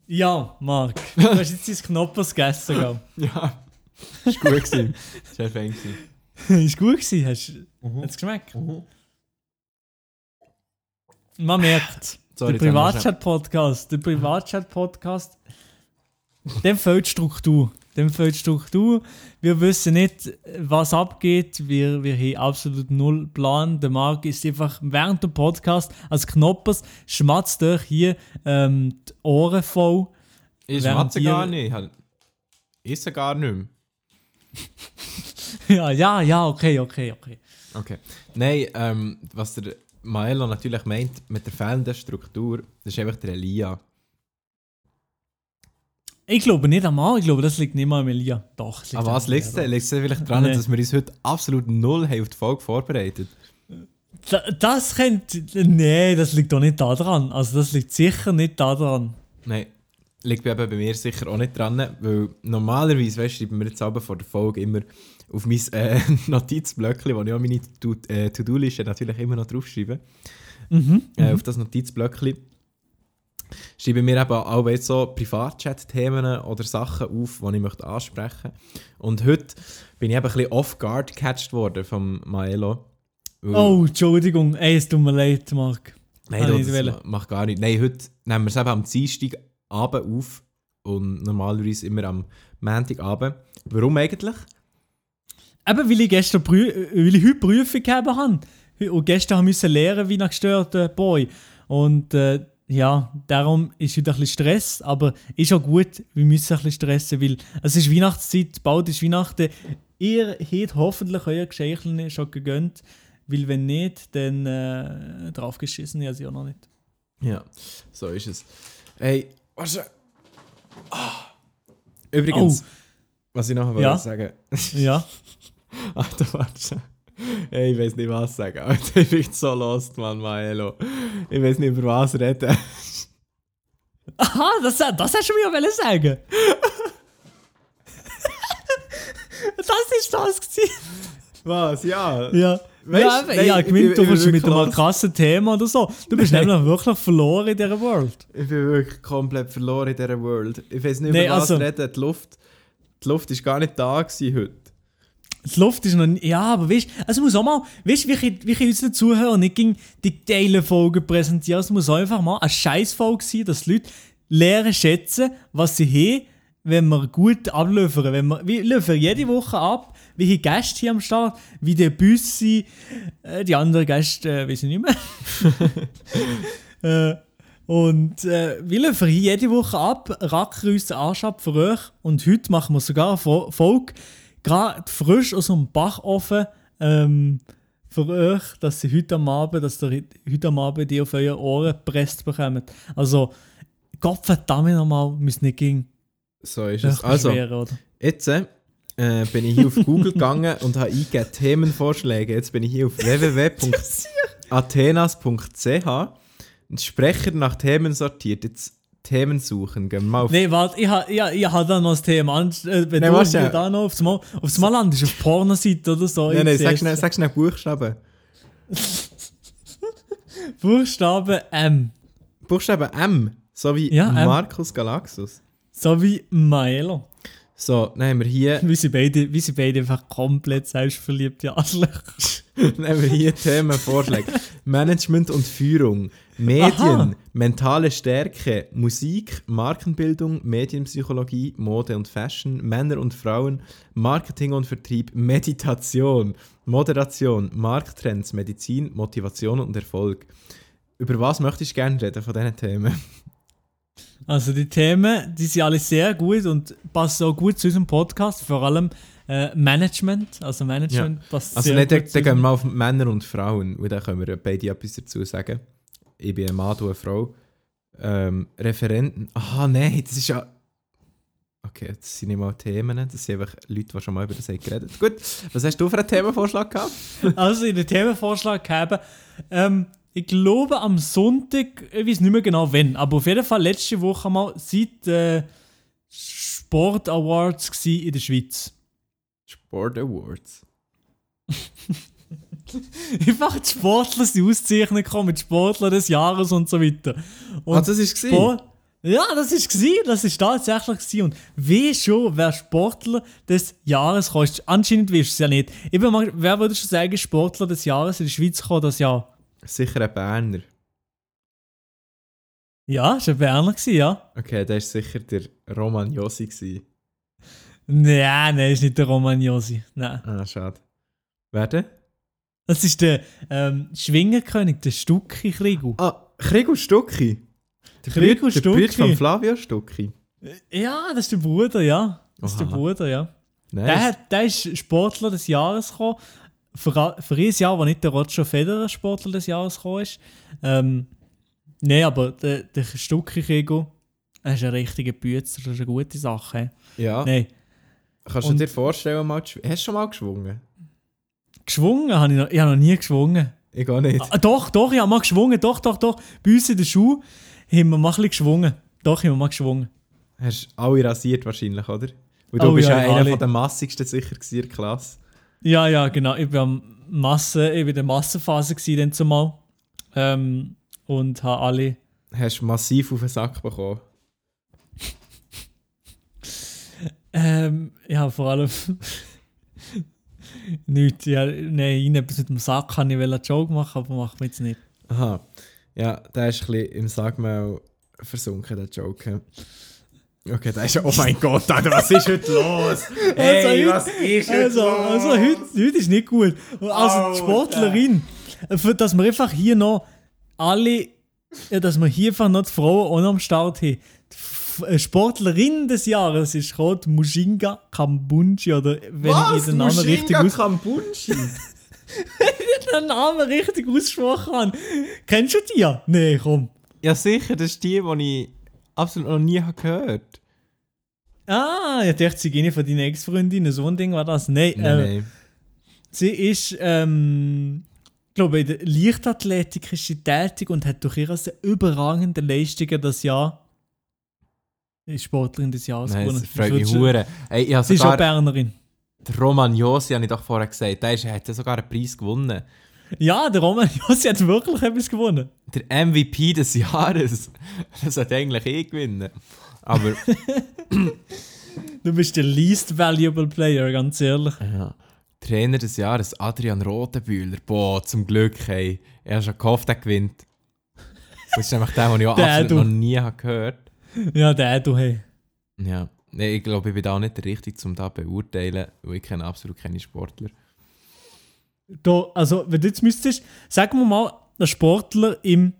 ja, Marc, [laughs] du hast jetzt dein Knoppers gegessen, gell? [laughs] Ja, ist gut gewesen. Sehr fein gewesen. Ist gut gewesen, hast Mhm. hat's geschmeckt? Man merkt, Sorry, der Privatchat-Podcast, der Privatchat-Podcast, dem fehlt Struktur. Dem fehlt Struktur. Wir wissen nicht, was abgeht. Wir, wir haben absolut null Plan. Der Marc ist einfach während dem Podcast als Knoppers schmatzt euch hier ähm, die Ohren voll. Ich schmatze gar nicht. Ich hab- esse gar nicht mehr. [laughs] ja, ja, ja, okay, okay, okay. Okay. Nein, ähm, was der Maelo natürlich meint mit der fehlenden Struktur, das ist einfach der Elia. Ich glaube nicht einmal, ich glaube, das liegt nicht mal am Elia. Doch, es liegt Aber was liegt es denn? Liegt es vielleicht daran, Nee. dass wir uns heute absolut null haben auf die Folge vorbereitet Da- Das könnte. Nee, das liegt doch nicht da dran. Also, das liegt sicher nicht da dran. Nein, liegt eben bei mir sicher auch nicht dran, weil normalerweise weißt, schreiben wir jetzt aber vor der Folge immer auf mein äh, [laughs] Notizblöckchen, wo ich auch meine äh, To-Do-Liste natürlich immer noch draufschreibe, Mhm. äh, auf das Notizblöckchen schreibe mir eben auch jetzt so Privatchat-Themen oder Sachen auf, die ich möchte ansprechen Und heute bin ich eben ein bisschen off-guard gecatcht worden vom Maelo. Oh, Entschuldigung. Ey, es tut mir leid, Marc. Nein, Habe das ma- macht gar nicht. Nein, heute nehmen wir es eben am Dienstag Abend auf und normalerweise immer am Montagabend. Warum eigentlich? Eben, weil ich gestern Prü äh, weil ich heute Prüfung gegeben habe. Und gestern haben müssen lernen wie ein gestörter Boy. Und äh, ja, darum ist heute ein bisschen Stress. Aber ist auch gut, wir müssen ein bisschen stressen, weil es ist Weihnachtszeit, bald ist Weihnachten. Ihr habt hoffentlich euer Geschenk schon gegönnt. Weil wenn nicht, dann äh, draufgeschissen, ja sie auch noch nicht. Ja, so ist es. Hey, warte. Ah. Übrigens, was ich noch Ja. wollte sagen. Ja. [laughs] [laughs] Alter, warte. Hey, ich weiß nicht, was sagen. Alter, [laughs] ich bin so lost, Mann, Maelo. Ich weiß nicht, über was reden. [laughs] Aha, das, das hast du mir ja wollen sagen. das ist das gewesen. Was? Ja. Ja. Weißt- ja, nein, ja, ich gemeint, bin- du kommst bin mit einem krassen Thema oder so. Du bist Nein. nämlich wirklich verloren in dieser World. Ich bin wirklich komplett verloren in dieser World. Ich weiß nicht, über Nee, was also- reden. Die Luft, die Luft ist gar nicht da gewesen heute. Die Luft ist noch nie, Ja, aber weißt du, also muss auch mal, weißt du, wie ich, wie ich unseren Zuhörern nicht gegen die geilen Folgen präsentieren. Es muss einfach mal eine Scheißfolge sein, dass die Leute lernen schätzen, was sie haben, wenn wir gut abliefern. Wenn wir, wir liefern jede Woche ab, welche Gäste hier am Start, wie der Büssi, äh, die anderen Gäste, äh, weiß ich nicht mehr. [laughs] äh, und äh, wir liefern hier jede Woche ab, racken uns den Arsch ab für euch. Und heute machen wir sogar eine Fo- Folge, gerade frisch aus dem Backofen, ähm, für euch, dass sie heute am Abend, dass ihr heute am Abend die auf eure Ohren gepresst bekommt. Also, Gott verdammt nochmal, müsst nicht gegen So ist es. Also, oder? jetzt äh, bin ich hier auf Google gegangen und habe eingegeben Themenvorschläge. Jetzt bin ich hier auf [laughs] www.athenas.ch und Sprecher nach Themen sortiert. Jetzt Themen suchen. Gehen wir mal auf Nee, warte, ich habe ich, ich ha da noch das Thema. An- Äh, wenn Nein, du warte schnell. da noch aufs Mal, aufs Mal landest, auf Pornoseite oder so. Nein, nein, sag schnell, sag schnell Buchstaben. [laughs] Buchstabe M. Buchstaben M, so wie Ja, M. Markus Galaxus. So wie Maelo. So, dann haben wir hier, Wie sie beide, wie sie beide einfach komplett selbstverliebt, ja. [laughs] Arschlöcher. [laughs] dann haben wir hier Themenvorschläge. Management und Führung, Medien, Aha. mentale Stärke, Musik, Markenbildung, Medienpsychologie, Mode und Fashion, Männer und Frauen, Marketing und Vertrieb, Meditation, Moderation, Markttrends, Medizin, Motivation und Erfolg. Über was möchtest du gerne reden von diesen Themen? Also die Themen, die sind alle sehr gut und passen auch gut zu unserem Podcast, vor allem äh, Management. Also Management passt Also nicht, dann dann gehen wir mal auf Männer und Frauen, und dann können wir beide etwas dazu sagen. Ich bin ein Mann, du eine Frau. Ähm, Referenten. Aha, nein, das ist ja. Okay, das sind nicht mal Themen, das sind einfach Leute, die schon mal über das haben geredet Gut, was hast du für einen Themenvorschlag gehabt? [laughs] Also in den Themenvorschlag gehabt. Ähm, ich glaube am Sonntag, ich weiß nicht mehr genau wann, aber auf jeden Fall letzte Woche mal seit äh, Sport Awards in der Schweiz. Sport Awards. [laughs] Einfach die Sportler sind ausgezeichnet gekommen mit Sportler des Jahres und so weiter. Und Ah, das ist gewesen? Sport, ja, das ist gsi, das ist tatsächlich gsi. Und wie schon, wer Sportler des Jahres ist- anscheinend weißt du es ja nicht. Mal, wer würde schon sagen, Sportler des Jahres in der Schweiz kam das Jahr? Sicher ein Berner. Ja, ist ein Berner ja. Okay, der war sicher der Roman Josi. gewesen. Nein, nein, ist nicht der Romagnosi. Nein. Ah, schade. Wer denn? Das ist der ähm, Schwingerkönig, der Stucki Krigu. Ah, Krigo Stucki. Der Krigo Brüder- Der Brüder Stucki. von Flavio Stucki. Ja, das ist der Bruder, ja. Das ist der Aha. Bruder, ja. Nice. Der, hat, der ist Sportler des Jahres gekommen. Für, für ein Jahr, wo nicht der Roger Federer Sportler des Jahres gekommen ist. Ähm, Nein, aber der, der Stucki Krigu, er ist ein richtiger Bützer, das ist eine gute Sache. ja. Nein. Kannst du Und- dir vorstellen, mal zu hast du schon mal geschwungen? Geschwungen habe ich noch, ich habe noch nie geschwungen. Ich gar nicht. Ah, doch, doch, ich habe mal geschwungen, doch, doch, doch. Bei uns in der Schule haben wir mal ein bisschen geschwungen. Doch, haben wir mal geschwungen. Hast alle rasiert wahrscheinlich, oder? Und du Oh bist ja, ja, einer von der massigsten sicher in der Klasse. Ja, ja, genau. Ich war Masse, ich in der Massenphase dann zumal. Ähm, und habe alle. Hast massiv auf den Sack bekommen. Ähm, ja, vor allem. [laughs] Nichts. Ja, nein, etwas mit dem Sack kann ich einen Joke machen, aber machen wir jetzt nicht. Aha. Ja, der ist ein bisschen im Sagmail versunken, der Joke. Okay, der ist ja. Oh mein [laughs] Gott, Alter, was ist heute los? Hey, heute- was ist heute Also, los? also heute, heute ist nicht gut. Also Alter. die Sportlerin, für, dass wir einfach hier noch alle, dass wir hier einfach noch die Frauen auch noch am Start haben. Die Sportlerin des Jahres ist gerade Mushinga Kambunji oder wenn ich den Namen richtig aus Kambunchi? [laughs] den Namen richtig ausgesprochen habe. Kennst du die? Nee, komm. ja, sicher, das ist die, die ich absolut noch nie habe gehört Ah, ich dachte, sie gehen von deinen Ex-Freundinnen. So ein Ding war das. Nein, Nein, äh, nein. Sie ist, ähm, ich glaube, in der Leichtathletik ist sie tätig und hat durch ihre überragende Leistungen das Jahr Sportlerin des Jahres Nein, gewonnen. das freut Ich mich hure. Ey, ich habe Sie ist auch sogar, Bernerin. Der Roman Josi, habe ich doch vorher gesagt, der ist, hat ja sogar einen Preis gewonnen. Ja, der Roman [laughs] Jossi hat wirklich etwas gewonnen. Der MVP des Jahres. [laughs] Das hat eigentlich eh gewinnen. Aber [laughs] Du bist der least valuable player, ganz ehrlich. ja. Trainer des Jahres, Adrian Rotenbühler. Boah, zum Glück, hey. Er hat schon gehofft, er gewinnt. Das ist nämlich der, den ich auch Der, absolut du. noch nie habe gehört Ja, der du, hey. Ja. Nee, ich glaube, ich bin da auch nicht der Richtige, um da zu beurteilen, weil ich kenne absolut keine Sportler. Da, also, wenn du jetzt müsstest, sagen wir mal, ein Sportler im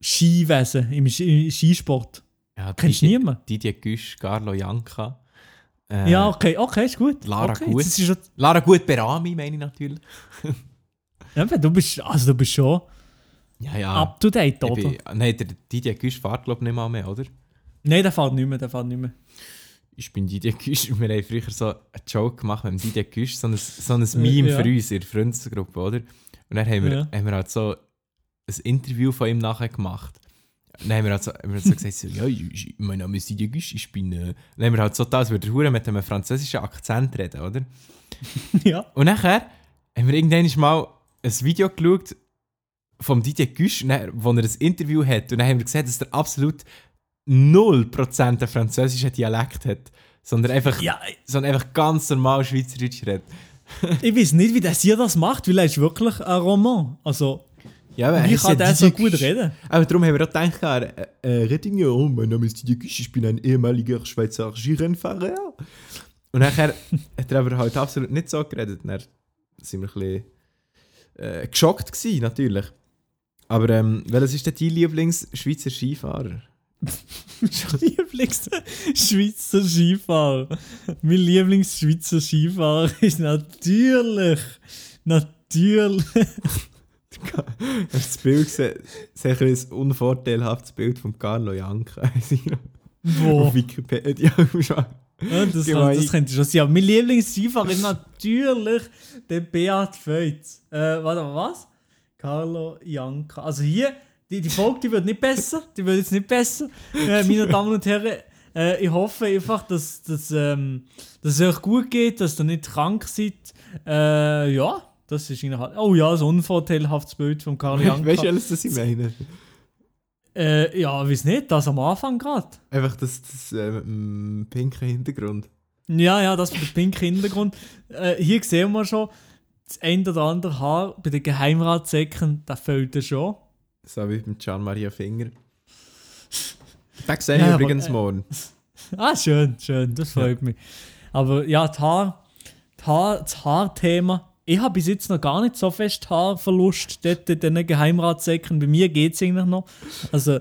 Skiwesen, im Ski- Skisport. Ja, Kennst du niemanden? Didier Güsch, Carlo Janka. Äh, Ja, okay, okay, ist gut. Lara okay, Gut. Das ist schon, Lara Gut Berami, meine ich natürlich. ja, aber du bist, also du bist schon Ja, ja. up to date, oder? bin, nein, der Didier Güsch fährt, glaube ich, nicht mal mehr, oder? Nein, der fährt nicht mehr, der fährt nicht mehr. Ich bin Didier Güsch. Wir haben früher so einen Joke gemacht mit dem Didier Güsch, so ein, so ein Meme ja. für uns in der Freundesgruppe, oder? Und dann haben wir, Ja. haben wir halt so ein Interview von ihm nachher gemacht. Und dann haben wir halt so, haben wir so [laughs] gesagt, so, ja, ich- mein Name ist Didier Güsch, ich bin... Äh... Dann haben wir halt so da, als würde er mit einem französischen Akzent reden, oder? [laughs] ja. Und nachher haben wir irgendwann mal ein Video geschaut vom Didier Güsch, wo er ein Interview hat. Und dann haben wir gesehen, dass er absolut 0% einen französischen Dialekt hat. Sondern einfach, Ja, sondern einfach ganz normal Schweizerdeutsch redet. [laughs] ich weiß nicht, wie der hier das macht, weil er ist wirklich ein Roman. Also, Ja, aber wie kann der so gut reden? Aber darum haben wir auch gedacht, äh, äh, Rettinger, oh, mein Name ist Didier Güsch, ich bin ein ehemaliger Schweizer Skirennfahrer. Und nachher [laughs] hat er aber halt absolut nicht so geredet. Dann sind wir ein bisschen äh, geschockt gewesen, natürlich. Aber ähm, welches ist denn dein Lieblings-Schweizer Skifahrer? Lieblings-Schweizer Skifahrer. Mein Lieblings-Schweizer Skifahrer ist natürlich, natürlich, Hast du das Bild gesehen? Sicher ein unvorteilhaftes Bild von Carlo Janka. [laughs] wo. Auf Wikipedia. [laughs] Ja, das, mal das könnte schon sein. Aber mein Lieblings-Skifahrer ist natürlich der Beat Feutz. Äh, warte mal, was? Carlo Janka. Also hier, die, die Folge die wird nicht besser. Die wird jetzt nicht besser. Äh, meine Damen und Herren, äh, ich hoffe einfach, dass, dass, ähm, dass es euch gut geht, dass ihr nicht krank seid. Äh, ja, das ist halt. Oh ja, ein unvorteilhaftes Bild von Carlo Janka. Weißt du, alles, was ich meine? Äh, ja, weiß nicht, das am Anfang gerade. Einfach das, das äh, pinken Hintergrund. Ja, ja, das mit dem pinken Hintergrund. Äh, hier sehen wir schon, das ein oder andere Haar bei den Geheimratsäcken, da fehlt er schon. So wie beim Gian Maria Finger. [laughs] Den sehe ich Ja, aber, übrigens äh, morgen. [laughs] Ah, schön, schön, das freut mich. Aber ja, die Haar, die Haar, das Haarthema. Ich habe bis jetzt noch gar nicht so fest Haarverlust dort in diesen Geheimratsäcken. Bei mir geht es eigentlich noch. Also,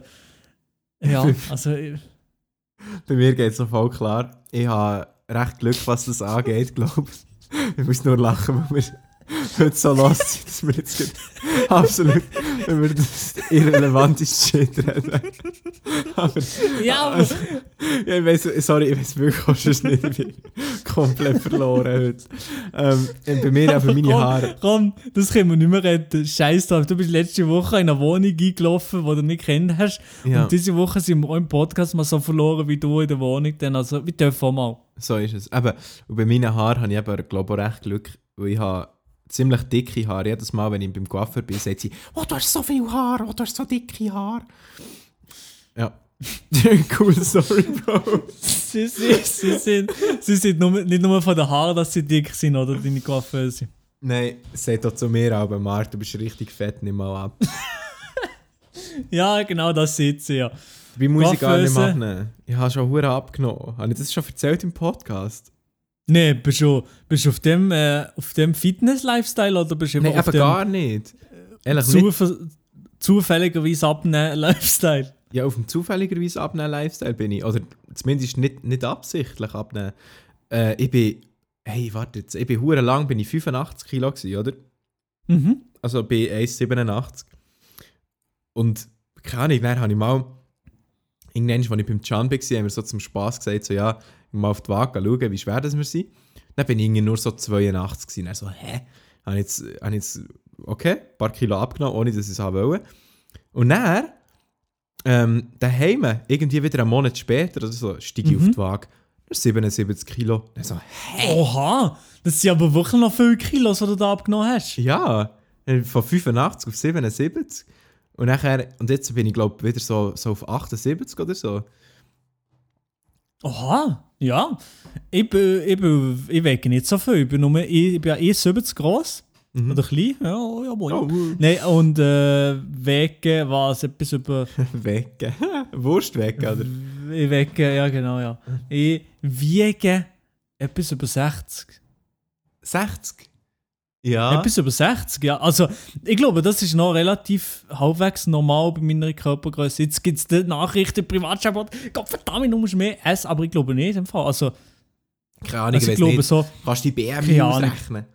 ja, [laughs] also, Bei mir geht es noch voll klar. Ich habe recht Glück, was das angeht, glaube ich. Ich muss nur lachen, weil wir heute so los sind, dass wir jetzt gerade absolut [laughs] über das irrelevanteste Shit reden. Aber, ja, aber, also, [laughs] ja, ich weiss, sorry, ich weiß wirklich auch schon nicht, ich bin komplett verloren heute. Ähm, bei mir eben meine komm, Haare. Komm, das können wir nicht mehr retten. Scheiß drauf. Du bist letzte Woche in eine Wohnung eingelaufen, die du nicht kennt hast. Ja. Und diese Woche sind wir auch im Podcast mal so verloren wie du in der Wohnung. Dann, also, wir dürfen auch mal. So ist es. Eben, und bei meinen Haaren habe ich eben, glaube ich, auch recht Glück, weil ich habe ziemlich dicke Haare. Jedes Mal, wenn ich beim Coiffeur bin, sagt sie, «Oh, du hast so viel Haar, oh, du hast so dicke Haare.» Ja. [laughs] cool Story, Bro. Sie, sie, sie sind, sie sind nur, nicht nur von den Haaren, dass sie dick sind oder deine Coiffeuse sind. Nein, sagt doch zu mir aber, Marc, du bist richtig fett, nimm mal ab. [laughs] Ja, genau, das sieht sie ja. Wie muss ich gar nicht machen? Ich habe schon Hure abgenommen. Habe ich das schon erzählt im Podcast? Nee, bist du, bist du auf dem, äh, auf dem Fitness-Lifestyle oder bist du immer Nein, auf eben dem gar nicht. Ehrlich nicht. Zuver zufälligerweise abnehmen-Lifestyle? [laughs] Ja, auf dem zufälligerweise abnehmen Lifestyle bin ich. Oder zumindest nicht, nicht absichtlich abnehmen. Äh, ich bin, hey, warte jetzt, ich bin hure lang, bin ich 85 Kilo gewesen, oder? Mhm. Also bei 1,87. Und keine Ahnung, dann habe ich mal, irgendwann, als ich beim Can war, haben wir so zum Spass gesagt, so ja, mal auf die Waage schauen, wie schwer das wir sind. Dann bin ich irgendwie nur so 82 gewesen. Dann so, hä? Habe ich jetzt, ich jetzt, okay, ein paar Kilo abgenommen, ohne dass ich es haben wollte. Und dann, ähm, daheim, irgendwie wieder einen Monat später oder so, steige ich Mhm. auf die Waage. Das ist 77 Kilo. Dann so, Oha! Das sind aber wirklich noch viele Kilos, die du da abgenommen hast. ja, von 85 auf 77. Und nachher, und jetzt bin ich glaube wieder so, so auf 78 oder so. Oha! Ja. Ich, bin, ich, bin, ich wege nicht so viel. Ich bin, nur, ich, ich bin ja eh 70 groß. Oder klein. Ja, ja, moin. Oh. Nein, und äh, wege war es etwas über. [laughs] Wegge. [laughs] Wurst weg, oder? Ich wege, ja genau, ja. Ich wiege etwas über 60. 60? Ja. Etwas über 60, ja. Also, ich glaube, das ist noch relativ halbwegs normal bei meiner Körpergröße. Jetzt gibt es die Nachrichten, Privatschabot, Gott verdammt, du musst mehr essen, aber ich glaube nicht im Fall. Also, Keine Ahnung, also ich ich glaube nicht. so, Kannst du die BMI ausrechnen?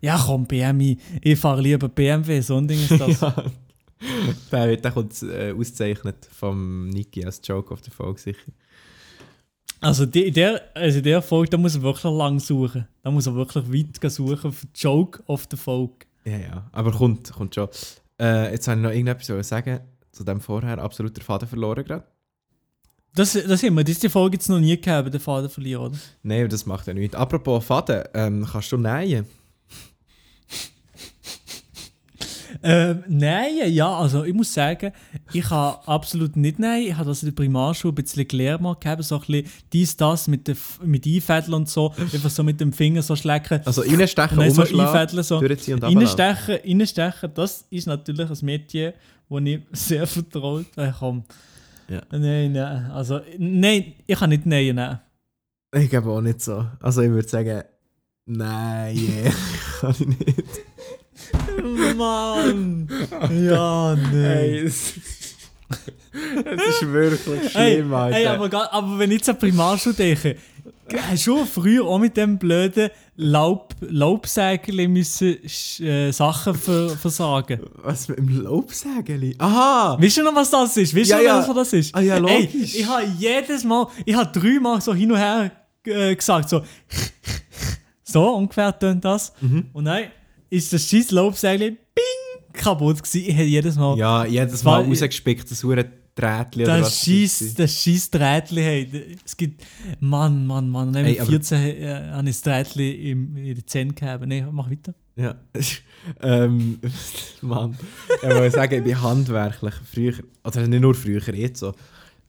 ja komm, BMI, ich fahre lieber BMW, so ein Ding ist das. [laughs] Ja. der, wird- der kommt äh, ausgezeichnet vom Niki als Joke auf der Folge sicher. Also, die, der, also der Folge, da muss er wirklich lang suchen. Da muss er wirklich weit gehen suchen für Joke of the Folge. Ja, ja. Aber kommt, kommt schon. Äh, jetzt wollte ich noch irgendetwas sagen zu dem vorher. Absolut der Faden verloren gerade. Das, das haben wir, das ist die Folge jetzt noch nie gegeben, den Faden verlieren, oder? Nein, das macht ja nichts. Apropos Faden, ähm, kannst du nähen? Ähm, nein, ja, also ich muss sagen, ich habe absolut nicht nein. Ich habe das in der Primarschule ein bisschen gelernt gehabt, so ein bisschen dies, das mit, der, mit Einfädeln und so, einfach so mit dem Finger so schlecken. Also reinstechen, Und so einfädeln, so. durchziehen und. Reinstechen, reinstechen, das ist natürlich ein Mädchen, wo ich sehr vertraut äh, komm. Ja. Nein, nein, also nein, ich kann nicht nein, nein. Ich glaube auch nicht so. Also ich würde sagen, nein, yeah. [laughs] kann ich nicht. Mann! Ja, Hey, es, ist wirklich Hey, schlimm, Alter. hey aber, aber wenn ich jetzt an Primarschule denke, hast du früher auch mit dem blöden Laub, Laubsägerli müssen äh, Sachen ver, versagen? Was mit dem Laubsägeli? Aha! Weißt du noch, was das ist? Weißt Ja, du noch, ja. was das ist? Ah, ja, Ey, logisch. ich habe jedes Mal, ich habe dreimal so hin und her äh, gesagt, so, [laughs] so ungefähr tönt das. Mhm. Und dann ist das scheiß Laubsägerli, bing, kaputt gewesen. Ich hätte jedes Mal Ja, jedes Mal rausgespickt, das hure Drähtchen oder Das was das scheiß Drähtchen, hey. Es gibt. Mann, Mann, Mann. Ey, mit aber- 14 äh, habe ich das Drähtchen im, in die Zähne gehabt. Nee, mach weiter. Ja. [laughs] ähm, [laughs] Mann. Ich wollte sagen, ich bin handwerklich. Früher, oder nicht nur früher, jetzt so.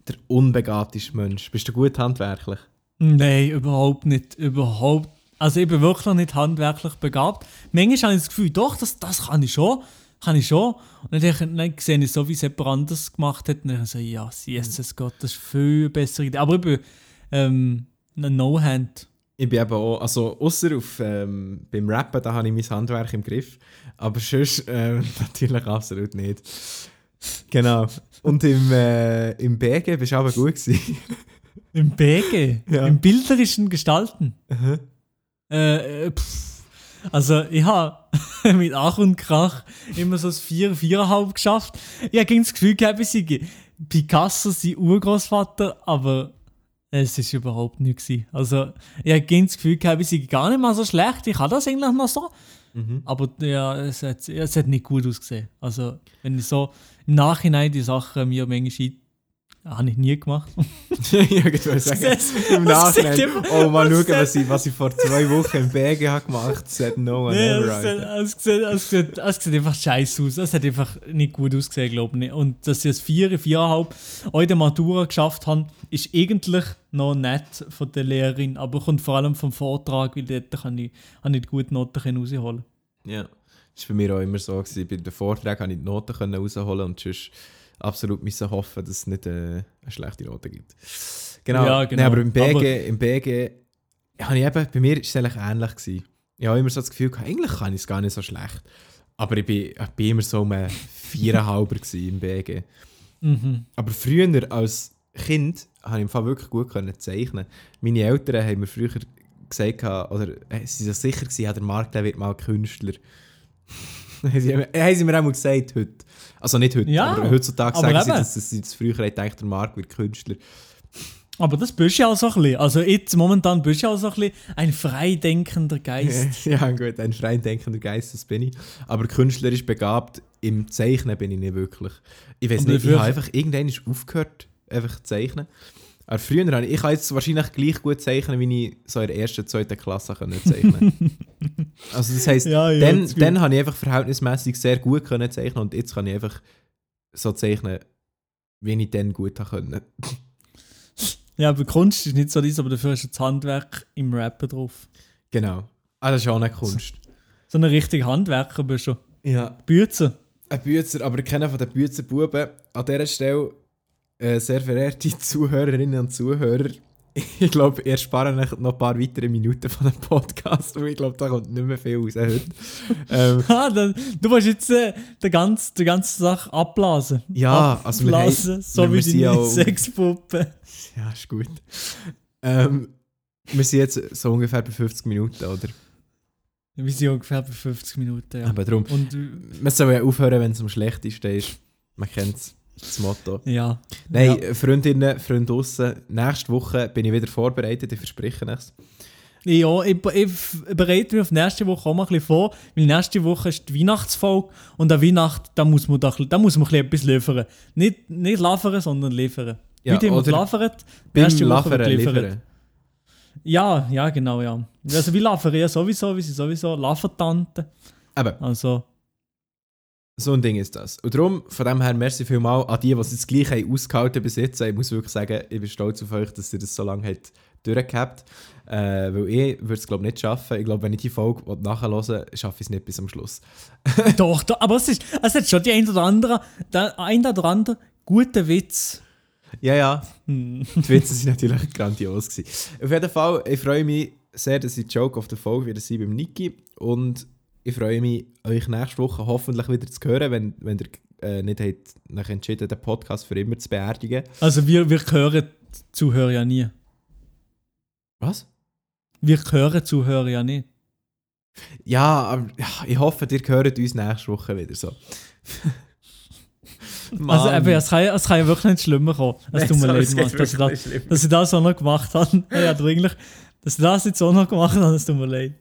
Der unbegabteste Mensch. Bist du gut handwerklich? Nein, überhaupt nicht. Überhaupt. Also ich bin wirklich nicht handwerklich begabt. Manchmal habe ich das Gefühl, doch, das, das kann ich schon. Kann ich schon. Und dann, ich- dann sehe ich so, wie es jemand anders gemacht hat. Und dann so, ja, Jesus Gott, das ist viel bessere Idee. Aber ich bin ähm, ein No-Hand. Ich bin eben auch, also außer auf, ähm, beim Rappen, da habe ich mein Handwerk im Griff. Aber sonst ähm, [laughs] natürlich absolut nicht. Genau. Und im, äh, im BG bist du aber gut gewesen. Im BG, Ja. im bilderischen Gestalten. Äh, äh, pff. Also ich habe [laughs] mit Ach und Krach immer so das 4, 4,5 geschafft. Ich habe das Gefühl gehabt, ich sei Picasso sein Urgroßvater, aber es ist überhaupt nicht gewesen. Also ich habe das Gefühl gehabt, ich sei gar nicht mal so schlecht. Ich kann das eigentlich noch so. Aber ja, es hat, es hat nicht gut ausgesehen. Also wenn ich so im Nachhinein die Sachen mir manchmal habe ich nie gemacht. [laughs] ich wollte sagen, Das- im das Nachhinein. Oh, mal das schauen, was ich, was ich vor zwei Wochen im BG habe gemacht habe. No one Nee, ever. es sieht, es, es, es einfach scheiße aus. Es hat einfach nicht gut ausgesehen, glaube ich. Und dass ich das 4, 4,5 auch in der Matura geschafft habe, ist eigentlich noch nett von der Lehrerin, aber kommt vor allem vom Vortrag, weil dort kann ich, kann ich die guten Noten rausholen Ja. Das war bei mir auch immer so. Gewesen. Bei den Vorträgen konnte ich die Noten rausholen und sonst absolut müssen hoffen, dass es nicht äh, eine schlechte Note gibt. Genau. Ja, genau. Nee, aber im BG, Aber- im BG habe ich eben, bei mir war es eigentlich ähnlich. Gewesen. Ich habe immer so das Gefühl, gehabt, eigentlich kann ich es gar nicht so schlecht. Aber ich bin, ich bin immer so um ein Viererhalber [laughs] gewesen im BG. Mhm. Aber früher als Kind habe ich im Fall wirklich gut können zeichnen. Meine Eltern haben mir früher gesagt, oder äh, sie sind so sicher gewesen, ja, der der wird mal Künstler. [laughs] haben sie mir auch mal gesagt heute. Also nicht heute, Ja, aber heutzutage aber sagen sie, dass, das früher gedacht, der Marc wird Künstler. Aber das bist du ja auch so ein bisschen. Also jetzt momentan bist du ja auch so ein bisschen ein freidenkender Geist. [laughs] ja gut, ein frei denkender Geist, das bin ich. Aber künstlerisch begabt im Zeichnen bin ich nicht wirklich. Ich weiß Aber nicht, ich habe einfach irgendwann aufgehört, einfach zu zeichnen. Aber früher habe ich, ich kann jetzt wahrscheinlich gleich gut zeichnen, wie ich so in der ersten, zweiten Klasse können zeichnen [laughs] Also das heisst, Ja, ja, dann, das dann habe ich einfach verhältnismäßig sehr gut können zeichnen und jetzt kann ich einfach so zeichnen, wie ich dann gut können. [laughs] Ja, aber Kunst ist nicht so dies, aber dafür ist das Handwerk im Rappen drauf. Genau. Ah, das ist auch eine Kunst. So ein richtiger Handwerker bist du. Ja. Bütze. Ein Bützer, aber keiner von den Bützer Buben. An dieser Stelle, äh, sehr verehrte [laughs] Zuhörerinnen und Zuhörer, ich glaube, ihr sparen euch noch ein paar weitere Minuten von dem Podcast, weil ich glaube, da kommt nicht mehr viel raus heute. [laughs] ähm, Ah, dann, du musst jetzt äh, die, ganze, die ganze Sache abblasen. Ja, also wir abblasen, haben- so wir- wie deine auch- Sexpuppe. ja, ist gut. Ähm, wir sind jetzt so ungefähr bei 50 Minuten, oder? Wir sind ungefähr bei 50 Minuten, ja. Aber darum, Und äh, man soll ja aufhören, wenn es am schlechtesten ist. Man kennt das Motto. ja. Nein, Ja. Freundinnen, Freunde draussen, nächste Woche bin ich wieder vorbereitet, ich verspreche es. Ja, ich, ich bereite mich auf nächste Woche auch mal ein bisschen vor, weil nächste Woche ist die Weihnachtsfolge und an Weihnachten, da muss man, da, da muss man ein bisschen etwas liefern. Nicht, nicht liefern, sondern liefern. Ja, Wie jemand oder liefert, Beim nächste Woche wird geliefert. liefern. Ja, ja, genau, ja. Also wir liefern ja sowieso, wir sind sowieso Liefertanten. Eben, Also, so ein Ding ist das. Und darum, von dem her, merci vielmal an die, die es gleich haben ausgehalten bis jetzt. Ich muss wirklich sagen, ich bin stolz auf euch, dass ihr das so lange habt durchgehabt. Äh, weil ich würde es glaube nicht schaffen. Ich glaube, wenn ich die Folge nachhören schaffe ich es nicht bis am Schluss. [laughs] doch, doch, aber es, ist, es hat schon die ein oder andere, der ein oder andere gute Witz. Ja, ja, Hm. die Witze sind natürlich grandios gewesen. Auf jeden Fall, ich freue mich sehr, dass ich Joke auf der Folge wieder sein beim Niki und ich freue mich, euch nächste Woche hoffentlich wieder zu hören, wenn, wenn ihr äh, nicht habt, nach entschieden den Podcast für immer zu beerdigen. Also wir, wir hören Zuhörer ja nie. Was? Wir hören Zuhörer ja nie. Ja, ich hoffe, ihr hört uns nächste Woche wieder so. [laughs] Also eben, es kann, ja- es kann ja wirklich nicht schlimmer kommen. Es tut mir leid, Mann, dass ich, das, dass ich das auch noch gemacht habe. [laughs] Ja, dringlich. Dass ich das jetzt auch noch gemacht habe, es tut mir leid.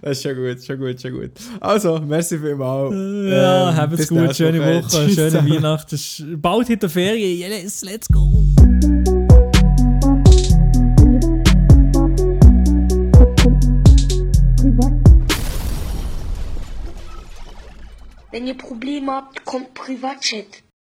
Das ist schon gut, schon gut, schon gut. Also, merci vielmals. Ja, Ähm, habt's gut, schöne Woche. Woche, schöne [laughs] zusammen. Weihnachten. Bald hinter Ferien, yes, let's go. Wenn ihr Probleme habt, kommt Privatchat.